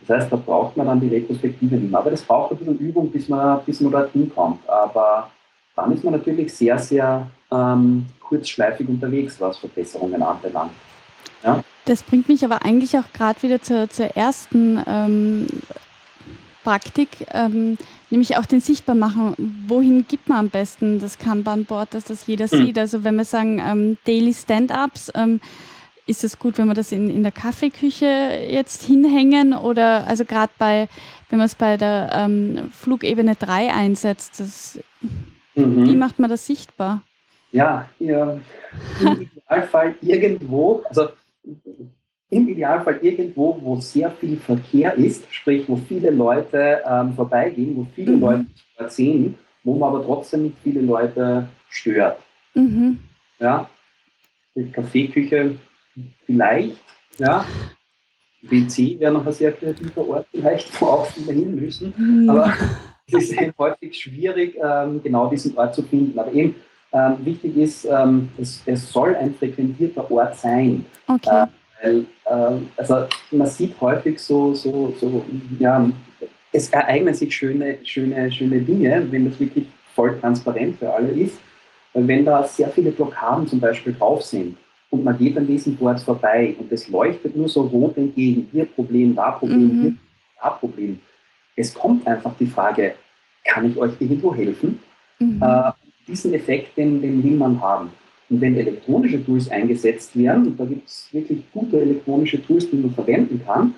Das heißt, da braucht man dann die Retrospektive nicht mehr. Aber das braucht ein bisschen Übung, bis man, bis man dorthin kommt. Aber dann ist man natürlich sehr, sehr ähm, kurzschleifig unterwegs, was Verbesserungen anbelangt. Ja? Das bringt mich aber eigentlich auch gerade wieder zur, zur ersten ähm, Praktik, ähm, nämlich auch den sichtbar machen. Wohin gibt man am besten das Kanban-Board, dass das jeder mhm. sieht? Also wenn wir sagen ähm, Daily Stand-ups, ähm, ist es gut, wenn wir das in, in der Kaffeeküche jetzt hinhängen oder also gerade bei, wenn man es bei der ähm, Flugebene 3 einsetzt, das, mhm. wie macht man das sichtbar? Ja, ja im Idealfall irgendwo, also im Idealfall irgendwo, wo sehr viel Verkehr ist, sprich, wo viele Leute ähm, vorbeigehen, wo viele mhm. Leute sehen, wo man aber trotzdem nicht viele Leute stört. Mhm. Ja, die Kaffeeküche vielleicht, ja. WC wäre noch ein sehr kreativer Ort vielleicht, wo auch viele hin müssen, mhm. aber es ist häufig schwierig, ähm, genau diesen Ort zu finden. Aber eben, ähm, wichtig ist, ähm, es, es, soll ein frequentierter Ort sein. Okay. Äh, weil, äh, also man sieht häufig so, so, so, ja, es ereignen sich schöne, schöne, schöne Dinge, wenn das wirklich voll transparent für alle ist. Wenn da sehr viele Blockaden zum Beispiel drauf sind und man geht an diesem Board vorbei und es leuchtet nur so rot entgegen, hier Problem, da Problem, mhm. hier da Problem. Es kommt einfach die Frage, kann ich euch irgendwo helfen? Mhm. Äh, diesen Effekt, den, den will man haben. Und wenn elektronische Tools eingesetzt werden, und da gibt es wirklich gute elektronische Tools, die man verwenden kann,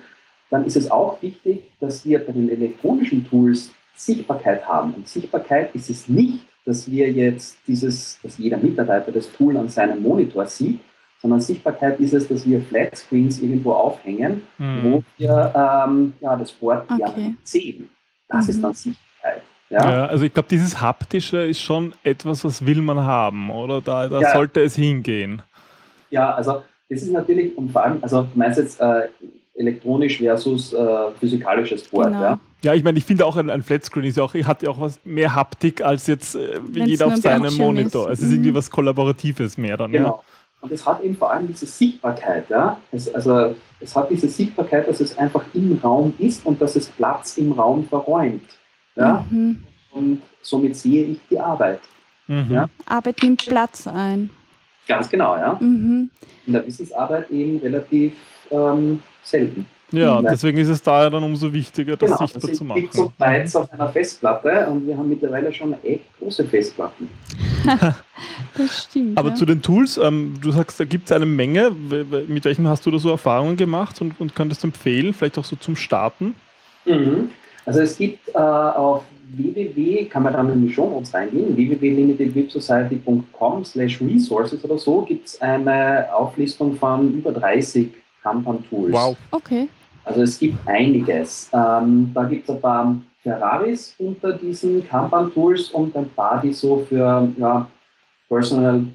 dann ist es auch wichtig, dass wir bei den elektronischen Tools Sichtbarkeit haben. Und Sichtbarkeit ist es nicht, dass wir jetzt dieses, dass jeder Mitarbeiter das Tool an seinem Monitor sieht, sondern Sichtbarkeit ist es, dass wir Flatscreens irgendwo aufhängen, mhm. wo wir ähm, ja, das Board okay. sehen. Das mhm. ist dann Sichtbarkeit. Ja, ja also ich glaube, dieses Haptische ist schon etwas, was will man haben, oder? Da, da ja. sollte es hingehen. Ja, also das ist natürlich, und vor allem, also du meinst jetzt äh, elektronisch versus äh, physikalisches Board, genau. ja? Ja, ich meine, ich finde auch ein, ein Flatscreen ist ja auch, hat ja auch was mehr Haptik als jetzt äh, jeder auf seinem Monitor. Ist. Es ist irgendwie mhm. was Kollaboratives mehr dann. Genau. Ja? Und es hat eben vor allem diese Sichtbarkeit, ja? Es, also es hat diese Sichtbarkeit, dass es einfach im Raum ist und dass es Platz im Raum verräumt. Ja? Mhm. Und somit sehe ich die Arbeit. Mhm. Ja? Arbeit nimmt Platz ein. Ganz genau, ja. Mhm. In der Wissensarbeit eben relativ ähm, selten. Ja, deswegen ist es da ja dann umso wichtiger, das genau, sichtbar das zu machen. so Bytes auf einer Festplatte und wir haben mittlerweile schon echt große Festplatten. [LAUGHS] das stimmt. Aber ja. zu den Tools, ähm, du sagst, da gibt es eine Menge. Mit welchen hast du da so Erfahrungen gemacht und, und könntest empfehlen, vielleicht auch so zum Starten? Mhm. Also es gibt äh, auf www, kann man dann in die Show Notes reingehen, www.limitedwebsociety.com slash resources oder so, gibt es eine Auflistung von über 30 Kanban-Tools. Wow. Okay. Also es gibt einiges. Ähm, da gibt es ein paar Ferraris unter diesen Kanban-Tools und ein paar, die so für ja, Personal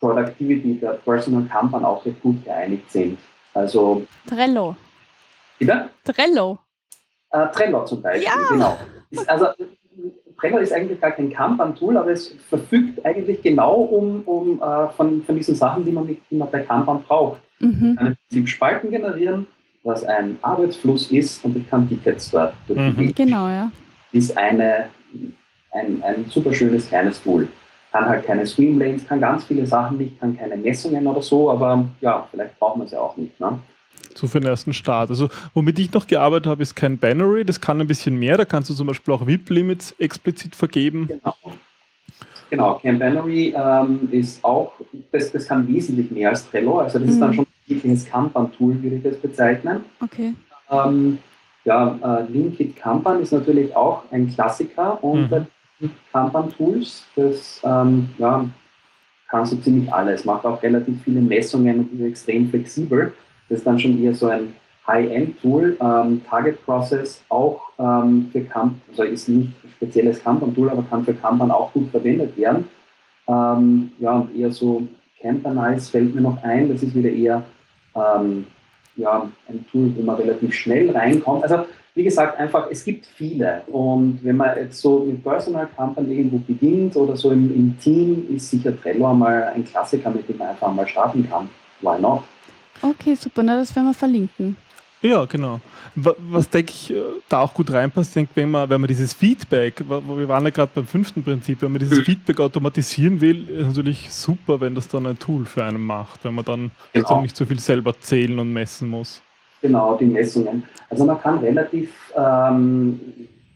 Productivity, der Personal Kanban auch recht gut geeinigt sind. Also Trello. Bitte? Trello. Äh, Trello zum Beispiel, ja. genau. Ist, also Trello ist eigentlich gar kein Kanban-Tool, aber es verfügt eigentlich genau um, um äh, von, von diesen Sachen, die man, mit, die man bei Kanban braucht. Mhm. Ich kann im Prinzip Spalten generieren, was ein Arbeitsfluss ist und ich kann Tickets dort mhm. Genau, ja. Ist eine, ein, ein super schönes kleines Tool. Kann halt keine Swimlanes, kann ganz viele Sachen nicht, kann keine Messungen oder so, aber ja, vielleicht braucht man es ja auch nicht. Ne? So für den ersten Start. Also, womit ich noch gearbeitet habe, ist kein Binary, das kann ein bisschen mehr, da kannst du zum Beispiel auch VIP-Limits explizit vergeben. Genau. Genau, Camp Binary ähm, ist auch, das, das kann wesentlich mehr als Trello, also das mhm. ist dann mhm. schon wirkliches Kanban-Tool, würde ich das bezeichnen. Okay. Ähm, ja, äh, Linkit Kanban ist natürlich auch ein Klassiker unter mhm. Kanban-Tools. Das ähm, ja, kann so ziemlich alles, macht auch relativ viele Messungen und ist extrem flexibel. Das ist dann schon eher so ein High-End-Tool. Ähm, Target Process auch ähm, für Kanban, also ist nicht ein spezielles Kanban-Tool, aber kann für Kanban auch gut verwendet werden. Ähm, ja, und eher so Campanize fällt mir noch ein. Das ist wieder eher ähm, ja, ein Tool, wo man relativ schnell reinkommt. Also wie gesagt, einfach, es gibt viele. Und wenn man jetzt so mit Personal Company irgendwo beginnt oder so im, im Team, ist sicher Trello einmal ein Klassiker, mit dem man einfach mal starten kann. Why not? Okay, super. Na, das werden wir verlinken. Ja, genau. Was denke ich äh, da auch gut reinpasst, denke wenn man, wenn man dieses Feedback, wir waren ja gerade beim fünften Prinzip, wenn man dieses mhm. Feedback automatisieren will, ist natürlich super, wenn das dann ein Tool für einen macht, wenn man dann genau. nicht so viel selber zählen und messen muss. Genau, die Messungen. Also man kann relativ ähm,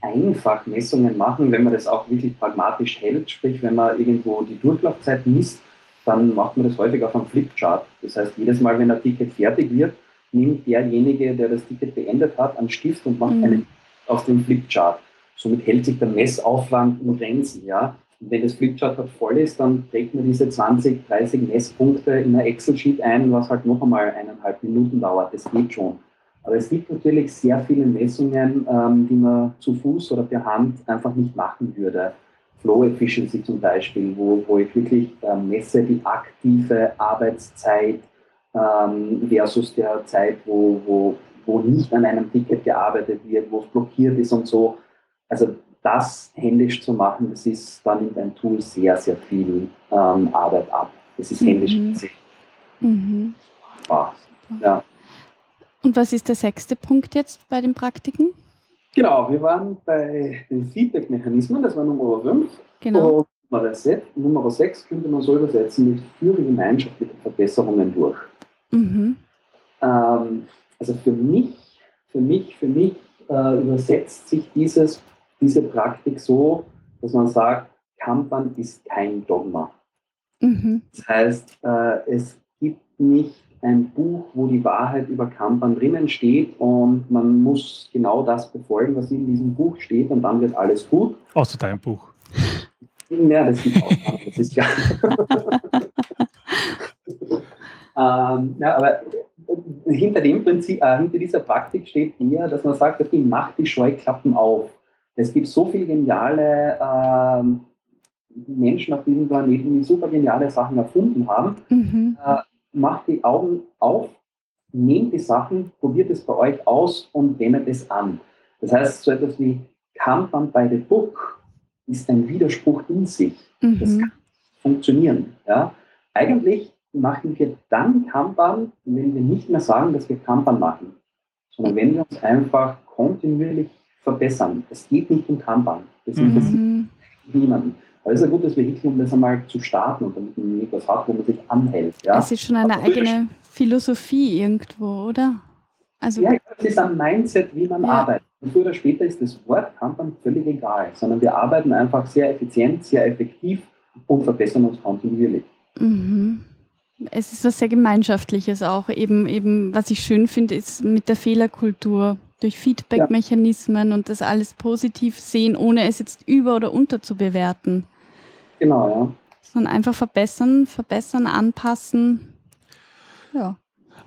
einfach Messungen machen, wenn man das auch wirklich pragmatisch hält, sprich wenn man irgendwo die Durchlaufzeit misst, dann macht man das häufig auf einem Flipchart. Das heißt, jedes Mal, wenn ein Ticket fertig wird, nimmt derjenige, der das Ticket beendet hat, einen Stift und macht mhm. einen auf dem Flipchart. Somit hält sich der Messaufwand in Grenzen. Ja? Und wenn das Flipchart halt voll ist, dann trägt man diese 20, 30 Messpunkte in einer Excel-Sheet ein, was halt noch einmal eineinhalb Minuten dauert. Das geht schon. Aber es gibt natürlich sehr viele Messungen, ähm, die man zu Fuß oder per Hand einfach nicht machen würde. Flow Efficiency zum Beispiel, wo, wo ich wirklich äh, messe die aktive Arbeitszeit ähm, versus der Zeit, wo, wo, wo nicht an einem Ticket gearbeitet wird, wo es blockiert ist und so. Also das händisch zu machen, das ist, da nimmt ein Tool sehr, sehr viel ähm, Arbeit ab. Das ist händisch mhm. mhm. Ja. Und was ist der sechste Punkt jetzt bei den Praktiken? Genau, wir waren bei den Feedback-Mechanismen, das war Nummer 5. Genau. Nummer 6 könnte man so übersetzen mit führe gemeinschaftliche Verbesserungen durch. Mhm. Ähm, also für mich, für mich, für mich äh, übersetzt sich dieses, diese Praktik so, dass man sagt, Kanban ist kein Dogma. Mhm. Das heißt, äh, es gibt nicht ein Buch, wo die Wahrheit über Kanban drinnen steht und man muss genau das befolgen, was in diesem Buch steht und dann wird alles gut. Außer dein Buch. Ja, das gibt auch. Das ist ja. [LAUGHS] Ähm, ja, aber hinter dem Prinzip, äh, hinter dieser Praktik steht eher, dass man sagt, okay, mach die Scheuklappen auf. Es gibt so viele geniale äh, Menschen auf diesem Planeten, die super geniale Sachen erfunden haben. Mhm. Äh, macht die Augen auf, nehmt die Sachen, probiert es bei euch aus und wendet es an. Das heißt, so etwas wie Kanban by the Book ist ein Widerspruch in sich. Mhm. Das kann funktionieren. Ja? Eigentlich machen wir dann Kanban, wenn wir nicht mehr sagen, dass wir Kanban machen, sondern wenn wir uns einfach kontinuierlich verbessern. Es geht nicht um Kanban. Das interessiert mhm. niemanden. Aber es ist ja gut, dass wir hinkommen, um das einmal zu starten und damit man etwas hat, wo man sich anhält. Ja? Es ist schon eine Aber eigene Philosophie irgendwo, oder? Also, ja, es ist ein Mindset, wie man ja. arbeitet. Und früher oder später ist das Wort Kanban völlig egal, sondern wir arbeiten einfach sehr effizient, sehr effektiv und verbessern uns kontinuierlich. Mhm es ist was sehr Gemeinschaftliches auch. Eben, eben, was ich schön finde, ist mit der Fehlerkultur durch Feedback-Mechanismen ja. und das alles positiv sehen, ohne es jetzt über- oder unter zu bewerten. Genau, ja. Sondern einfach verbessern, verbessern, anpassen. Ja.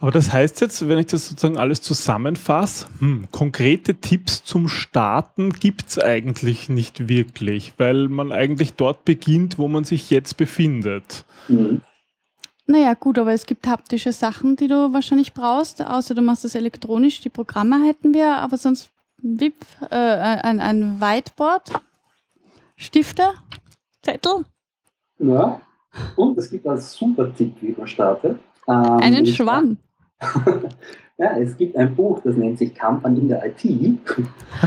Aber das heißt jetzt, wenn ich das sozusagen alles zusammenfasse, hm, konkrete Tipps zum Starten gibt es eigentlich nicht wirklich, weil man eigentlich dort beginnt, wo man sich jetzt befindet. Mhm. Naja, gut, aber es gibt haptische Sachen, die du wahrscheinlich brauchst, außer du machst das elektronisch. Die Programme hätten wir, aber sonst VIP, äh, ein, ein Whiteboard, Stifte, Zettel. Ja, und es gibt einen super Tipp, wie man startet. Ähm, Einen Schwamm. [LAUGHS] Ja, es gibt ein Buch, das nennt sich Kampern in der IT, [LAUGHS]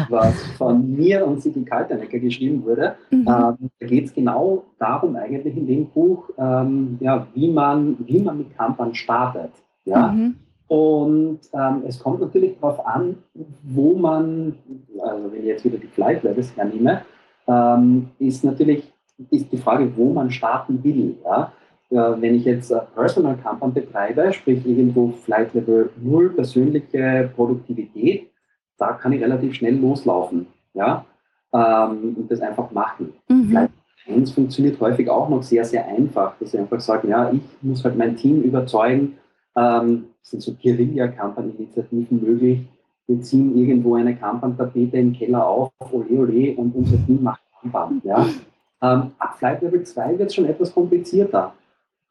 was von mir und Sigi Kaltenecker geschrieben wurde. Mhm. Ähm, da geht es genau darum, eigentlich in dem Buch, ähm, ja, wie, man, wie man mit Kampern startet. Ja? Mhm. Und ähm, es kommt natürlich darauf an, wo man, also wenn ich jetzt wieder die Flight Levels hernehme, ähm, ist natürlich ist die Frage, wo man starten will. Ja? Wenn ich jetzt Personal Campern betreibe, sprich irgendwo Flight Level 0, persönliche Produktivität, da kann ich relativ schnell loslaufen ja? Ähm, und das einfach machen. Mhm. Flight 1 funktioniert häufig auch noch sehr, sehr einfach, dass sie einfach sagen, ja, ich muss halt mein Team überzeugen, ähm, sind so Guerilla-Kampern-Initiativen möglich, wir ziehen irgendwo eine Kampern-Tapete im Keller auf, ole ole, und unser Team macht Kampern. Ja? Ähm, ab Flight Level 2 wird es schon etwas komplizierter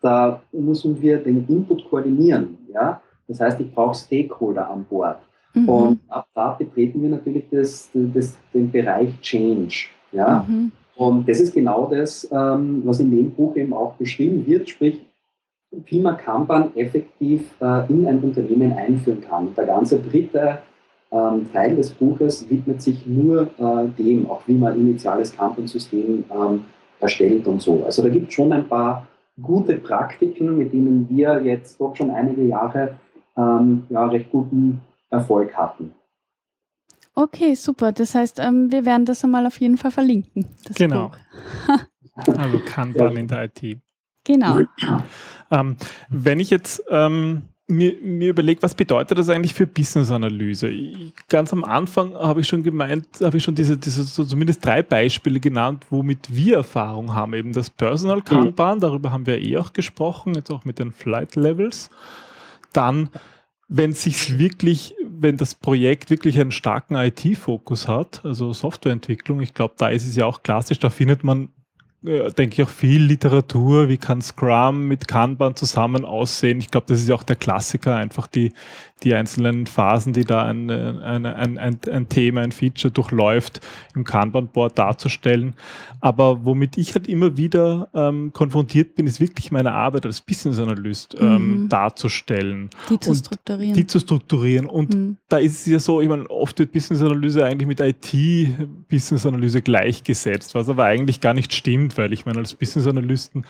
da müssen wir den Input koordinieren. Ja? Das heißt, ich brauche Stakeholder an Bord. Mhm. Und ab da betreten wir natürlich das, das, den Bereich Change. Ja? Mhm. Und das ist genau das, ähm, was in dem Buch eben auch beschrieben wird, sprich, wie man Kanban effektiv äh, in ein Unternehmen einführen kann. Der ganze dritte ähm, Teil des Buches widmet sich nur äh, dem, auch wie man ein initiales Kanban-System ähm, erstellt und so. Also da gibt es schon ein paar gute Praktiken, mit denen wir jetzt doch schon einige Jahre ähm, ja, recht guten Erfolg hatten. Okay, super. Das heißt, ähm, wir werden das einmal auf jeden Fall verlinken. genau. [LAUGHS] also Kanban ja. in der IT. Genau. Ähm, wenn ich jetzt ähm, mir, mir überlege, was bedeutet das eigentlich für Business-Analyse? Ganz am Anfang habe ich schon gemeint, habe ich schon diese, diese so zumindest drei Beispiele genannt, womit wir Erfahrung haben. Eben das Personal Kanban, darüber haben wir eh auch gesprochen, jetzt auch mit den Flight Levels. Dann, wenn sich wirklich, wenn das Projekt wirklich einen starken IT-Fokus hat, also Softwareentwicklung, ich glaube, da ist es ja auch klassisch, da findet man denke ich, auch viel Literatur, wie kann Scrum mit Kanban zusammen aussehen. Ich glaube, das ist ja auch der Klassiker, einfach die, die einzelnen Phasen, die da ein, ein, ein, ein, ein Thema, ein Feature durchläuft, im Kanban-Board darzustellen. Aber womit ich halt immer wieder ähm, konfrontiert bin, ist wirklich meine Arbeit als Business Analyst ähm, mhm. darzustellen. Die zu strukturieren. Die zu strukturieren. Und mhm. da ist es ja so, ich meine, oft wird Business Analyse eigentlich mit IT-Business Analyse gleichgesetzt, was aber eigentlich gar nicht stimmt, weil ich meine, als Business Analysten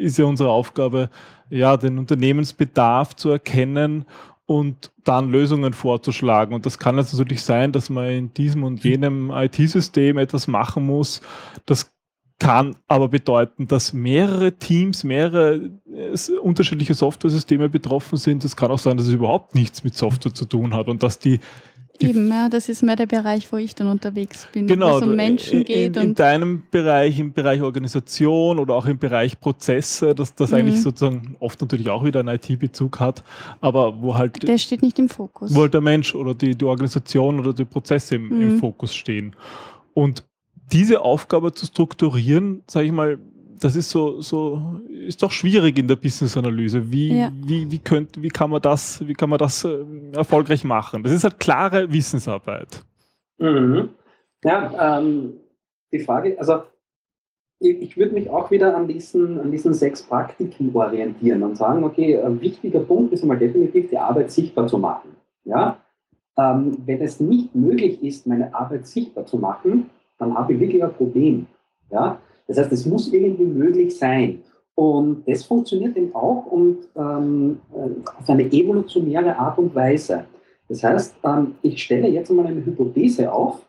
ist ja unsere Aufgabe, ja, den Unternehmensbedarf zu erkennen und dann Lösungen vorzuschlagen. Und das kann jetzt natürlich sein, dass man in diesem und jenem IT-System etwas machen muss. Das kann aber bedeuten, dass mehrere Teams, mehrere unterschiedliche Software-Systeme betroffen sind. Es kann auch sein, dass es überhaupt nichts mit Software zu tun hat und dass die Eben, ja, das ist mehr der Bereich, wo ich dann unterwegs bin, genau, wo es um Menschen geht. In, in deinem Bereich, im Bereich Organisation oder auch im Bereich Prozesse, dass das mhm. eigentlich sozusagen oft natürlich auch wieder einen IT-Bezug hat, aber wo halt... Der steht nicht im Fokus. Wo halt der Mensch oder die, die Organisation oder die Prozesse im, mhm. im Fokus stehen. Und diese Aufgabe zu strukturieren, sage ich mal, das ist so, so, ist doch schwierig in der Business-Analyse. Wie, ja. wie, wie, könnt, wie kann man das, wie kann man das äh, erfolgreich machen? Das ist halt klare Wissensarbeit. Mhm. Ja, ähm, die Frage, also ich, ich würde mich auch wieder an diesen, an diesen sechs Praktiken orientieren und sagen, okay, ein wichtiger Punkt ist einmal definitiv die Arbeit sichtbar zu machen. Ja? Ähm, wenn es nicht möglich ist, meine Arbeit sichtbar zu machen, dann habe ich wirklich ein Problem. Ja? Das heißt, es muss irgendwie möglich sein. Und das funktioniert eben auch und ähm, auf eine evolutionäre Art und Weise. Das heißt, ähm, ich stelle jetzt einmal eine Hypothese auf,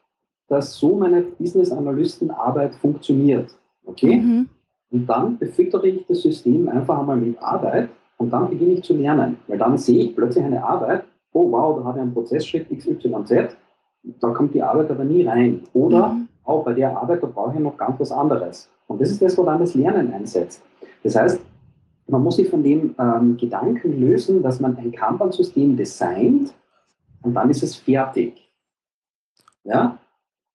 dass so meine Business-Analystenarbeit funktioniert. Okay? Mhm. Und dann befüttere ich das System einfach einmal mit Arbeit und dann beginne ich zu lernen. Weil dann sehe ich plötzlich eine Arbeit, oh wow, da habe ich einen Prozessschritt XYZ, da kommt die Arbeit aber nie rein. Oder mhm oh, bei der Arbeit, da brauche ich noch ganz was anderes. Und das ist das, wo dann das Lernen einsetzt. Das heißt, man muss sich von dem ähm, Gedanken lösen, dass man ein Kanban-System designt und dann ist es fertig. Ja?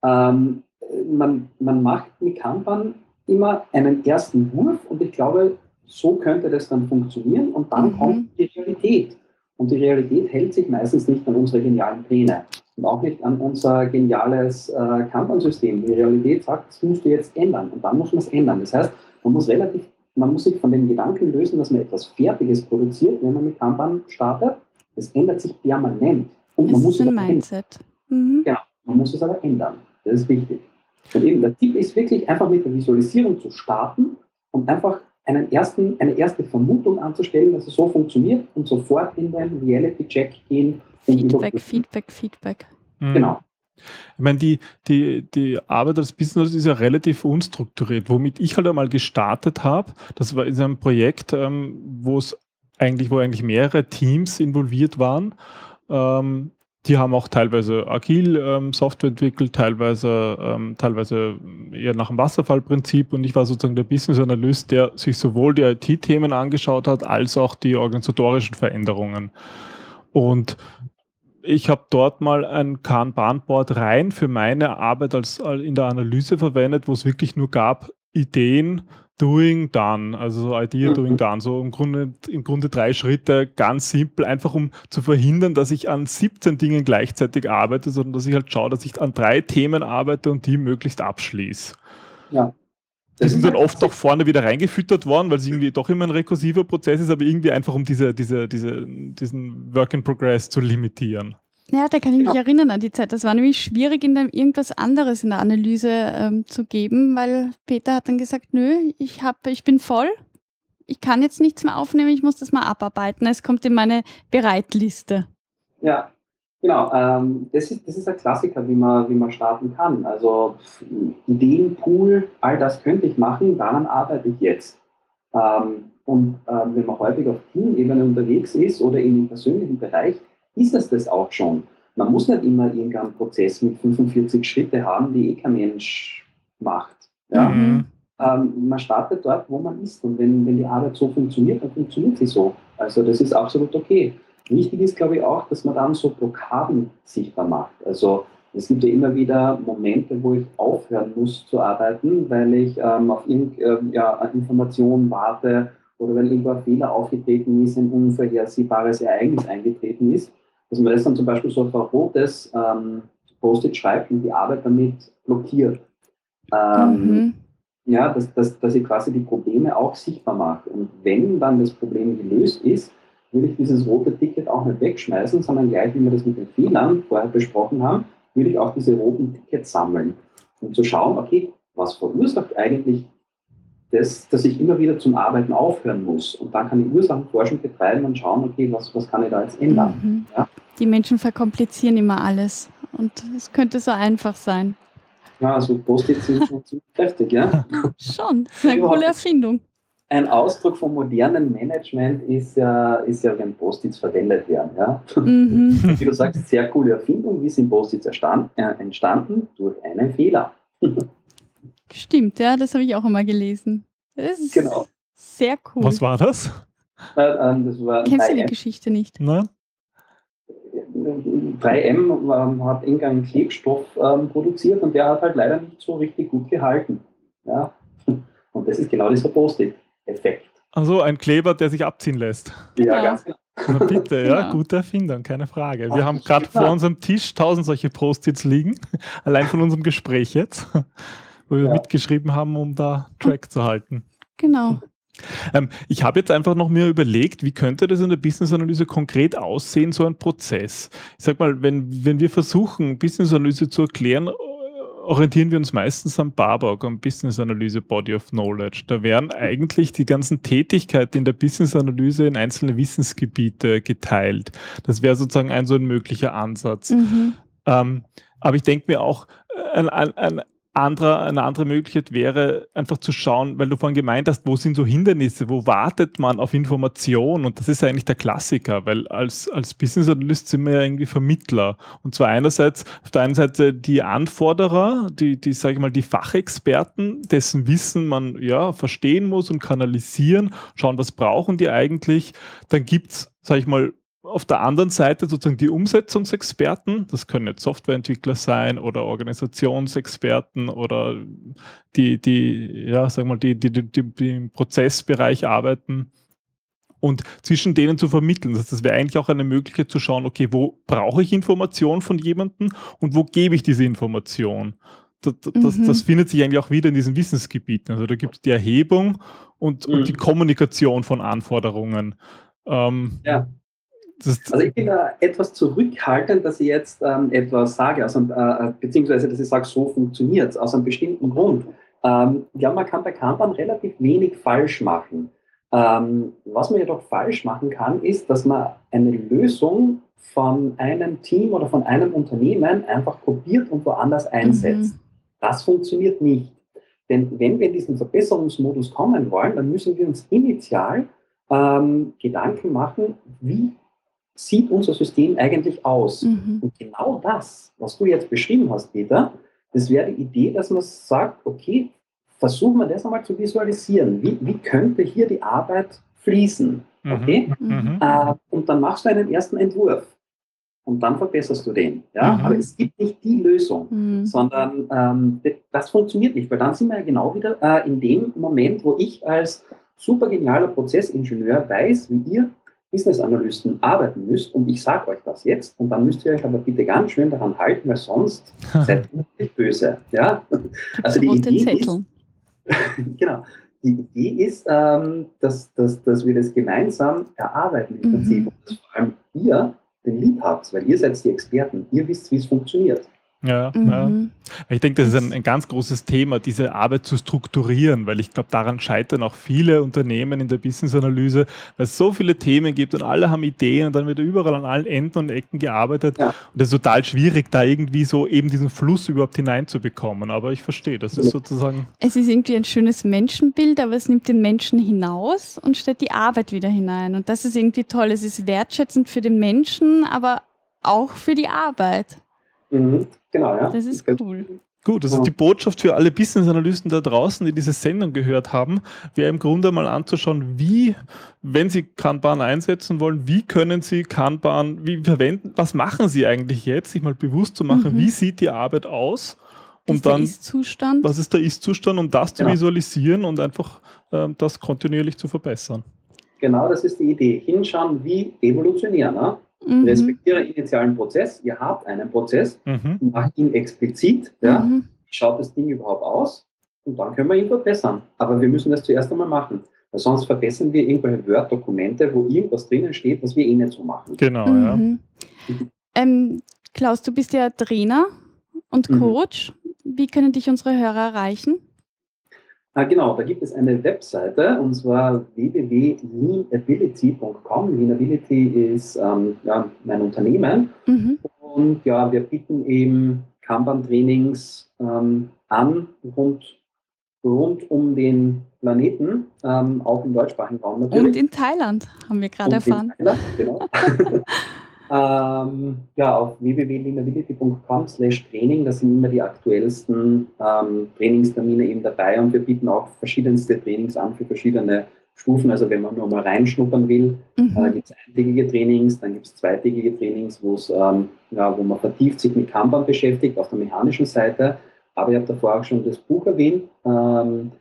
Ähm, man, man macht mit Kanban immer einen ersten Wurf und ich glaube, so könnte das dann funktionieren und dann mhm. kommt die Realität. Und die Realität hält sich meistens nicht an unsere genialen Pläne und auch nicht an unser geniales äh, Kanban-System. Die Realität sagt, das musst du jetzt ändern und dann muss man es ändern. Das heißt, man muss relativ, man muss sich von dem Gedanken lösen, dass man etwas Fertiges produziert, wenn man mit Kanban startet. Das ändert sich permanent. Und man muss ist ein Mindset. Mhm. Genau, man muss es aber ändern. Das ist wichtig. Und eben der Tipp ist wirklich einfach mit der Visualisierung zu starten und einfach einen ersten, eine erste Vermutung anzustellen, dass es so funktioniert und sofort in den Reality-Check gehen Feedback, Feedback, Feedback. Mhm. Genau. Ich meine, die, die, die Arbeit als Business ist ja relativ unstrukturiert. Womit ich halt einmal gestartet habe, das war in einem Projekt, ähm, wo es eigentlich, wo eigentlich mehrere Teams involviert waren. Ähm, die haben auch teilweise agil ähm, Software entwickelt, teilweise, ähm, teilweise eher nach dem Wasserfallprinzip. Und ich war sozusagen der Business Analyst, der sich sowohl die IT-Themen angeschaut hat, als auch die organisatorischen Veränderungen. Und ich habe dort mal ein Kanban-Board rein für meine Arbeit als, als in der Analyse verwendet, wo es wirklich nur gab Ideen, Doing Done, also so Idea Doing mhm. Done, so im Grunde, im Grunde drei Schritte, ganz simpel, einfach um zu verhindern, dass ich an 17 Dingen gleichzeitig arbeite, sondern dass ich halt schaue, dass ich an drei Themen arbeite und die möglichst abschließe. Ja. Die sind dann oft auch vorne wieder reingefüttert worden, weil es irgendwie doch immer ein rekursiver Prozess ist, aber irgendwie einfach um diese, diese, diese, diesen Work in Progress zu limitieren. Ja, da kann ich mich ja. erinnern an die Zeit. Das war nämlich schwierig, in dem irgendwas anderes in der Analyse ähm, zu geben, weil Peter hat dann gesagt, nö, ich, hab, ich bin voll, ich kann jetzt nichts mehr aufnehmen, ich muss das mal abarbeiten. Es kommt in meine Bereitliste. Ja, genau. Ähm, das, ist, das ist ein Klassiker, wie man, wie man starten kann. Also Ideenpool, all das könnte ich machen, daran arbeite ich jetzt. Ähm, und ähm, wenn man häufig auf Teamebene unterwegs ist oder in dem persönlichen Bereich, ist es das auch schon. Man muss nicht immer irgendeinen Prozess mit 45 Schritte haben, die eh kein Mensch macht. Ja? Mhm. Ähm, man startet dort, wo man ist. Und wenn, wenn die Arbeit so funktioniert, dann funktioniert sie so. Also das ist absolut okay. Wichtig ist, glaube ich, auch, dass man dann so Blockaden sichtbar macht. Also es gibt ja immer wieder Momente, wo ich aufhören muss zu arbeiten, weil ich ähm, auf irgendeine äh, ja, Informationen warte oder wenn irgendwo ein Fehler aufgetreten ist, ein unvorhersehbares Ereignis eingetreten ist dass man das dann zum Beispiel so auf ein rotes ähm, Post-it schreibt und die Arbeit damit blockiert. Ähm, mhm. Ja, dass, dass, dass ich quasi die Probleme auch sichtbar mache. Und wenn dann das Problem gelöst ist, würde ich dieses rote Ticket auch nicht wegschmeißen, sondern gleich, wie wir das mit den Fehlern vorher besprochen haben, würde ich auch diese roten Tickets sammeln, um zu schauen, okay, was verursacht eigentlich das, dass ich immer wieder zum Arbeiten aufhören muss. Und dann kann ich Ursachenforschung betreiben und schauen, okay, was, was kann ich da jetzt ändern. Mhm. Ja? Die Menschen verkomplizieren immer alles. Und es könnte so einfach sein. Ja, also Post-its sind schon ziemlich [LAUGHS] kräftig, ja? Schon, das ist eine coole Erfindung. Ein Ausdruck vom modernen Management ist ja, ist ja wenn Post-its verwendet werden. Ja? Mhm. [LAUGHS] Wie du sagst, sehr coole Erfindung. Wie sind Post-its äh, entstanden? Durch einen Fehler. [LAUGHS] Stimmt, ja, das habe ich auch immer gelesen. Das ist genau. sehr cool. Was war das? Äh, äh, das war Kennst du die Geschichte nicht? Nein. 3M ähm, hat irgendeinen Klebstoff ähm, produziert und der hat halt leider nicht so richtig gut gehalten. Ja? Und das ist genau dieser Post-it-Effekt. Also ein Kleber, der sich abziehen lässt. Ja, ja. ganz genau. Na bitte, ja, genau. gute Erfindung, keine Frage. Wir Ach, haben gerade vor unserem Tisch tausend solche Post-its liegen, [LAUGHS] allein von unserem Gespräch jetzt wo wir ja. mitgeschrieben haben, um da Track zu halten. Genau. Ähm, ich habe jetzt einfach noch mir überlegt, wie könnte das in der Business-Analyse konkret aussehen, so ein Prozess? Ich sag mal, wenn, wenn wir versuchen, Business-Analyse zu erklären, orientieren wir uns meistens am BABOK, am Business Analyse Body of Knowledge. Da werden eigentlich die ganzen Tätigkeiten in der Business Analyse in einzelne Wissensgebiete geteilt. Das wäre sozusagen ein so ein möglicher Ansatz. Mhm. Ähm, aber ich denke mir auch, äh, ein, ein, ein andere, eine andere Möglichkeit wäre einfach zu schauen, weil du vorhin gemeint hast, wo sind so Hindernisse, wo wartet man auf Information? Und das ist eigentlich der Klassiker, weil als, als Business Analyst sind wir ja irgendwie Vermittler. Und zwar einerseits auf der einen Seite die Anforderer, die, die sage ich mal, die Fachexperten, dessen Wissen man ja verstehen muss und kanalisieren, schauen, was brauchen die eigentlich. Dann gibt's, sage ich mal, auf der anderen Seite sozusagen die Umsetzungsexperten, das können jetzt Softwareentwickler sein oder Organisationsexperten oder die, die, ja, sagen wir mal, die, die, die, die im Prozessbereich arbeiten und zwischen denen zu vermitteln. Das, das wäre eigentlich auch eine Möglichkeit zu schauen, okay, wo brauche ich Information von jemandem und wo gebe ich diese Information? Das, das, mhm. das, findet sich eigentlich auch wieder in diesen Wissensgebieten. Also da gibt es die Erhebung und, mhm. und, die mhm. Kommunikation von Anforderungen. Ähm, ja also ich bin da etwas zurückhaltend, dass ich jetzt ähm, etwas sage, also, äh, beziehungsweise dass ich sage, so funktioniert es, aus einem bestimmten Grund. Ähm, ja, man kann bei Kanban relativ wenig falsch machen. Ähm, was man jedoch falsch machen kann, ist, dass man eine Lösung von einem Team oder von einem Unternehmen einfach kopiert und woanders einsetzt. Mhm. Das funktioniert nicht. Denn wenn wir in diesen Verbesserungsmodus kommen wollen, dann müssen wir uns initial ähm, Gedanken machen, wie sieht unser System eigentlich aus? Mhm. Und genau das, was du jetzt beschrieben hast, Peter, das wäre die Idee, dass man sagt, okay, versuchen wir das einmal zu visualisieren. Wie, wie könnte hier die Arbeit fließen? Mhm. Okay? Mhm. Äh, und dann machst du einen ersten Entwurf und dann verbesserst du den. Ja? Mhm. Aber es gibt nicht die Lösung, mhm. sondern ähm, das funktioniert nicht, weil dann sind wir ja genau wieder äh, in dem Moment, wo ich als super genialer Prozessingenieur weiß, wie ihr Business-Analysten arbeiten müsst. Und ich sage euch das jetzt. Und dann müsst ihr euch aber bitte ganz schön daran halten, weil sonst [LAUGHS] seid ihr nicht böse. Ja? [LAUGHS] Also die Idee ist, [LAUGHS] genau. Die Idee ist, ähm, dass, dass, dass wir das gemeinsam erarbeiten im Mhm. Prinzip. Und dass vor allem ihr den Lied habt, weil ihr seid die Experten. Ihr wisst, wie es funktioniert. Ja, ja. Mhm. Ich denke, das ist ein, ein ganz großes Thema, diese Arbeit zu strukturieren, weil ich glaube, daran scheitern auch viele Unternehmen in der Business-Analyse, weil es so viele Themen gibt und alle haben Ideen und dann wird überall an allen Enden und Ecken gearbeitet. Ja. Und das ist total schwierig, da irgendwie so eben diesen Fluss überhaupt hineinzubekommen. Aber ich verstehe, das ist Ja. sozusagen, Es ist irgendwie ein schönes Menschenbild, aber es nimmt den Menschen hinaus und stellt die Arbeit wieder hinein. Und das ist irgendwie toll. Es ist wertschätzend für den Menschen, aber auch für die Arbeit. Mhm. Genau, ja. Das ist cool. Gut, also Ja. die Botschaft für alle Business-Analysten da draußen, die diese Sendung gehört haben, wäre im Grunde mal anzuschauen, wie, wenn sie Kanban einsetzen wollen, wie können sie Kanban, wie verwenden, was machen sie eigentlich jetzt, sich mal bewusst zu machen, Mhm. wie sieht die Arbeit aus, um ist der dann, Ist-Zustand? was ist der Ist-Zustand, um das zu Ja. visualisieren und einfach ähm, das kontinuierlich zu verbessern. Genau, das ist die Idee. Hinschauen, wie evolutionieren. Ne? Mhm. Respektiere initialen Prozess. Ihr habt einen Prozess, Mhm. macht ihn explizit. Ja? Mhm. Wie schaut das Ding überhaupt aus? Und dann können wir ihn verbessern. Aber wir müssen das zuerst einmal machen. Weil sonst verbessern wir irgendwelche Word-Dokumente, wo irgendwas drinnen steht, was wir eh nicht so machen. Genau, ja. Mhm. Ähm, Klaus, du bist ja Trainer und Mhm. Coach. Wie können dich unsere Hörer erreichen? Ah, genau, da gibt es eine Webseite und zwar www.leanability.com. Leanability ist ähm, ja, mein Unternehmen Mhm. und ja, wir bieten eben Kanban-Trainings ähm, an rund, rund um den Planeten, ähm, auch im deutschsprachigen Raum natürlich. Und in Thailand haben wir gerade erfahren. Thailand, genau. [LAUGHS] [LAUGHS] ähm, ja, auf www.leanability.com slash Training, da sind immer die aktuellsten ähm, Trainingstermine eben dabei und wir bieten auch verschiedenste Trainings an für verschiedene Stufen. Also wenn man nur mal reinschnuppern will, äh, Mhm. gibt es eintägige Trainings, dann gibt es zweitägige Trainings, ähm, ja, wo man vertieft sich mit Kanban beschäftigt auf der mechanischen Seite. Aber ich habe davor auch schon das Buch erwähnt, ähm,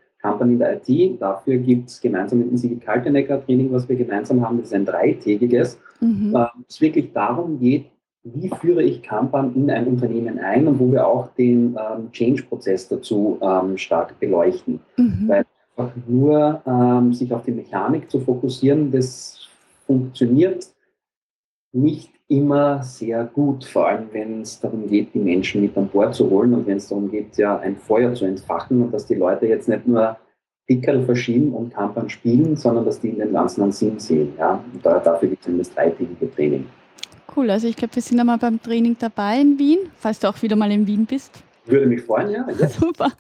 In der IT. Dafür gibt es gemeinsam mit dem Sigi Kaltenecker Training, was wir gemeinsam haben. Das ist ein dreitägiges, Mhm. äh, es wirklich darum geht, wie führe ich Kanban in ein Unternehmen ein und wo wir auch den ähm, Change-Prozess dazu ähm, stark beleuchten Mhm. weil- einfach nur ähm, sich auf die Mechanik zu fokussieren, das funktioniert nicht immer sehr gut, vor allem wenn es darum geht, die Menschen mit an Bord zu holen und wenn es darum geht, ja ein Feuer zu entfachen und dass die Leute jetzt nicht nur Pickel verschieben und Kampern spielen, sondern dass die in den ganzen Sinn sehen. Ja? Und da, dafür gibt es das dreitägige Training. Cool, also ich glaube, wir sind einmal beim Training dabei in Wien, falls du auch wieder mal in Wien bist. Würde mich freuen, ja. Jetzt. [LAUGHS] Super.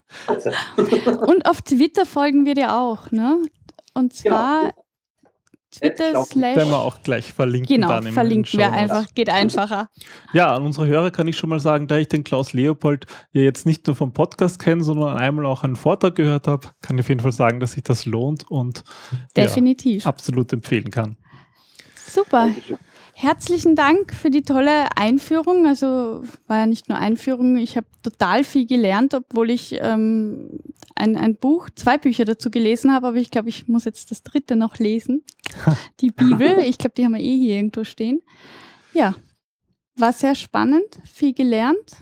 Und auf Twitter folgen wir dir auch, ne? Und zwar Genau. Twitter Jetzt slash. Werden wir auch gleich verlinken. Genau, dann im verlinken wir einfach, geht einfacher. Ja, an unsere Hörer kann ich schon mal sagen, da ich den Klaus Leopold ja jetzt nicht nur vom Podcast kenne, sondern einmal auch einen Vortrag gehört habe, kann ich auf jeden Fall sagen, dass sich das lohnt und ja, Definitiv. absolut empfehlen kann. Super. Herzlichen Dank für die tolle Einführung. Also war ja nicht nur Einführung, ich habe total viel gelernt, obwohl ich ähm, ein, ein Buch, zwei Bücher dazu gelesen habe, aber ich glaube, ich muss jetzt das dritte noch lesen. [LAUGHS] Die Bibel, ich glaube, die haben wir eh hier irgendwo stehen. Ja, war sehr spannend, viel gelernt.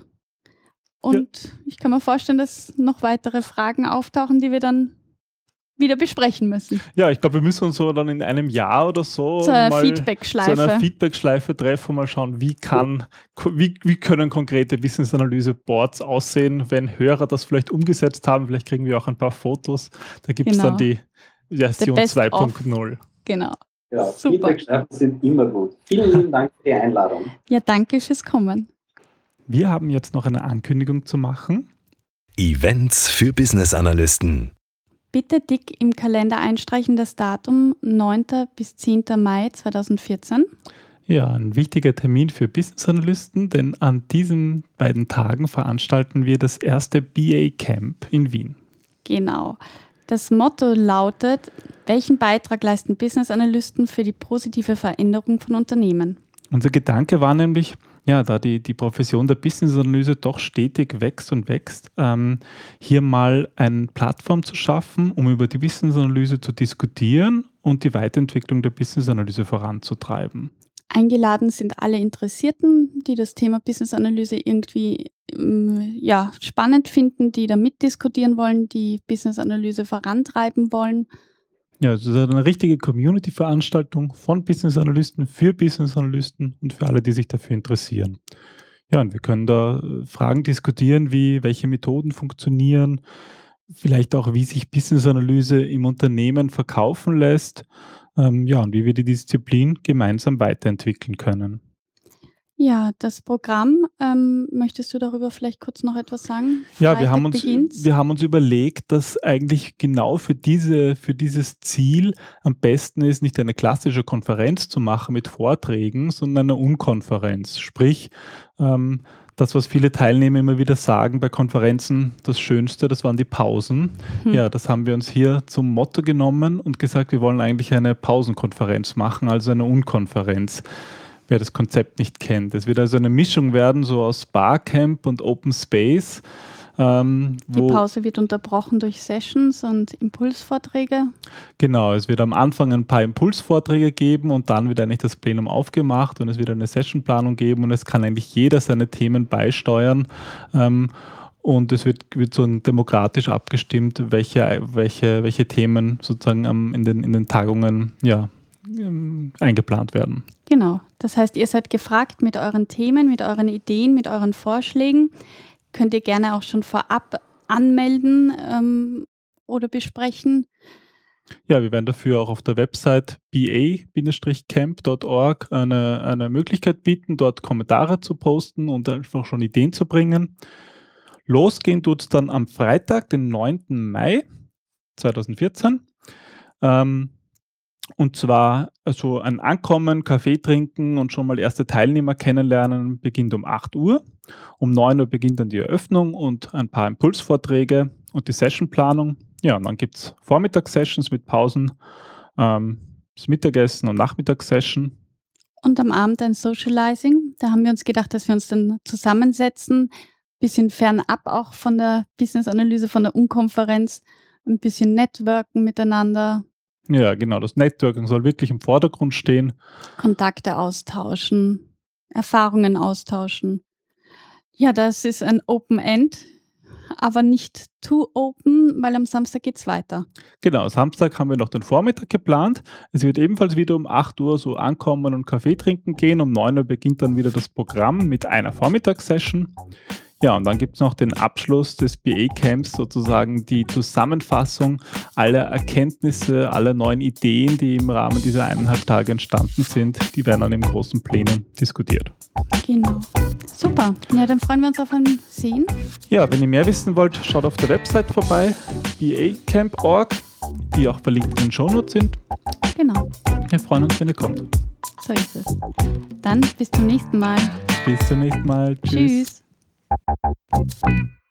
Und ich kann mir vorstellen, dass noch weitere Fragen auftauchen, die wir dann wieder besprechen müssen. Ja, ich glaube, wir müssen uns so dann in einem Jahr oder so Zur mal zu einer Feedback-Schleife. Treffen und mal schauen, wie kann, wie, wie können konkrete Business-Analyse-Boards aussehen, wenn Hörer das vielleicht umgesetzt haben. Vielleicht kriegen wir auch ein paar Fotos. Da gibt es Genau. dann die Version best of. 2.0. Genau. Ja, Super. Feedback-Schreiben sind immer gut. Vielen lieben Dank für die Einladung. Ja, danke fürs Kommen. Wir haben jetzt noch eine Ankündigung zu machen. Events für Business Analysten. Bitte dick im Kalender einstreichen das Datum 9. bis 10. Mai 2014. Ja, ein wichtiger Termin für Business Analysten, denn an diesen beiden Tagen veranstalten wir das erste BA Camp in Wien. Genau. Das Motto lautet, welchen Beitrag leisten Business Analysten für die positive Veränderung von Unternehmen? Unser Gedanke war nämlich, ja, da die, die Profession der Business-Analyse doch stetig wächst und wächst, ähm, hier mal eine Plattform zu schaffen, um über die Business-Analyse zu diskutieren und die Weiterentwicklung der Business-Analyse voranzutreiben. Eingeladen sind alle Interessierten, die das Thema Business Analyse irgendwie ähm, ja, spannend finden, die da mitdiskutieren wollen, die Business Analyse vorantreiben wollen. Ja, es ist eine richtige Community-Veranstaltung von Business Analysten für Business Analysten und für alle, die sich dafür interessieren. Ja, und wir können da äh, Fragen diskutieren, wie welche Methoden funktionieren, vielleicht auch, wie sich Business Analyse im Unternehmen verkaufen lässt ähm, ja, und wie wir die Disziplin gemeinsam weiterentwickeln können. Ja, das Programm, ähm, möchtest du darüber vielleicht kurz noch etwas sagen? Ja, wir haben, uns, wir haben uns überlegt, dass eigentlich genau für, diese, für dieses Ziel am besten ist, nicht eine klassische Konferenz zu machen mit Vorträgen, sondern eine Unkonferenz. Sprich, ähm, das, was viele Teilnehmer immer wieder sagen bei Konferenzen, das Schönste, das waren die Pausen. Hm. Ja, das haben wir uns hier zum Motto genommen und gesagt, wir wollen eigentlich eine Pausenkonferenz machen, also eine Unkonferenz. Wer das Konzept nicht kennt. Es wird also eine Mischung werden, so aus Barcamp und Open Space. Ähm, die Pause wird unterbrochen durch Sessions und Impulsvorträge. Genau, es wird am Anfang ein paar Impulsvorträge geben und dann wird eigentlich das Plenum aufgemacht und es wird eine Sessionplanung geben und es kann eigentlich jeder seine Themen beisteuern. Ähm, und es wird, wird so demokratisch abgestimmt, welche, welche, welche Themen sozusagen ähm, in, den, in den Tagungen ja, ähm, eingeplant werden. Genau. Das heißt, ihr seid gefragt mit euren Themen, mit euren Ideen, mit euren Vorschlägen könnt ihr gerne auch schon vorab anmelden ähm, oder besprechen. Ja, wir werden dafür auch auf der Website ba-camp.org eine, eine Möglichkeit bieten, dort Kommentare zu posten und einfach schon Ideen zu bringen. Losgehen tut es dann am Freitag, den 9. Mai 2014. Ähm, und zwar also ein Ankommen, Kaffee trinken und schon mal erste Teilnehmer kennenlernen beginnt um 8 Uhr. Um 9 Uhr beginnt dann die Eröffnung und ein paar Impulsvorträge und die Sessionplanung. Ja, und dann gibt es Vormittagssessions mit Pausen, ähm, das Mittagessen und Nachmittagssession. Und am Abend ein Socializing. Da haben wir uns gedacht, dass wir uns dann zusammensetzen, bisschen fernab auch von der Business-Analyse, von der Unkonferenz, ein bisschen networken miteinander, ja, genau. Das Networking soll wirklich im Vordergrund stehen. Kontakte austauschen, Erfahrungen austauschen. Ja, das ist ein Open End, aber nicht too open, weil am Samstag geht es weiter. Genau, Samstag haben wir noch den Vormittag geplant. Es wird ebenfalls wieder um 8 Uhr so ankommen und Kaffee trinken gehen. Um 9 Uhr beginnt dann wieder das Programm mit einer Vormittagssession. Ja, und dann gibt es noch den Abschluss des BA-Camps, sozusagen die Zusammenfassung aller Erkenntnisse, aller neuen Ideen, die im Rahmen dieser eineinhalb Tage entstanden sind. Die werden dann im großen Plenum diskutiert. Genau. Super. Ja, dann freuen wir uns auf ein Sehen. Ja, wenn ihr mehr wissen wollt, schaut auf der Website vorbei, bacamp.org, die auch verlinkt in den Shownotes sind. Genau. Wir freuen uns, wenn ihr kommt. So ist es. Dann bis zum nächsten Mal. Bis zum nächsten Mal. Tschüss. Tschüss. Thank.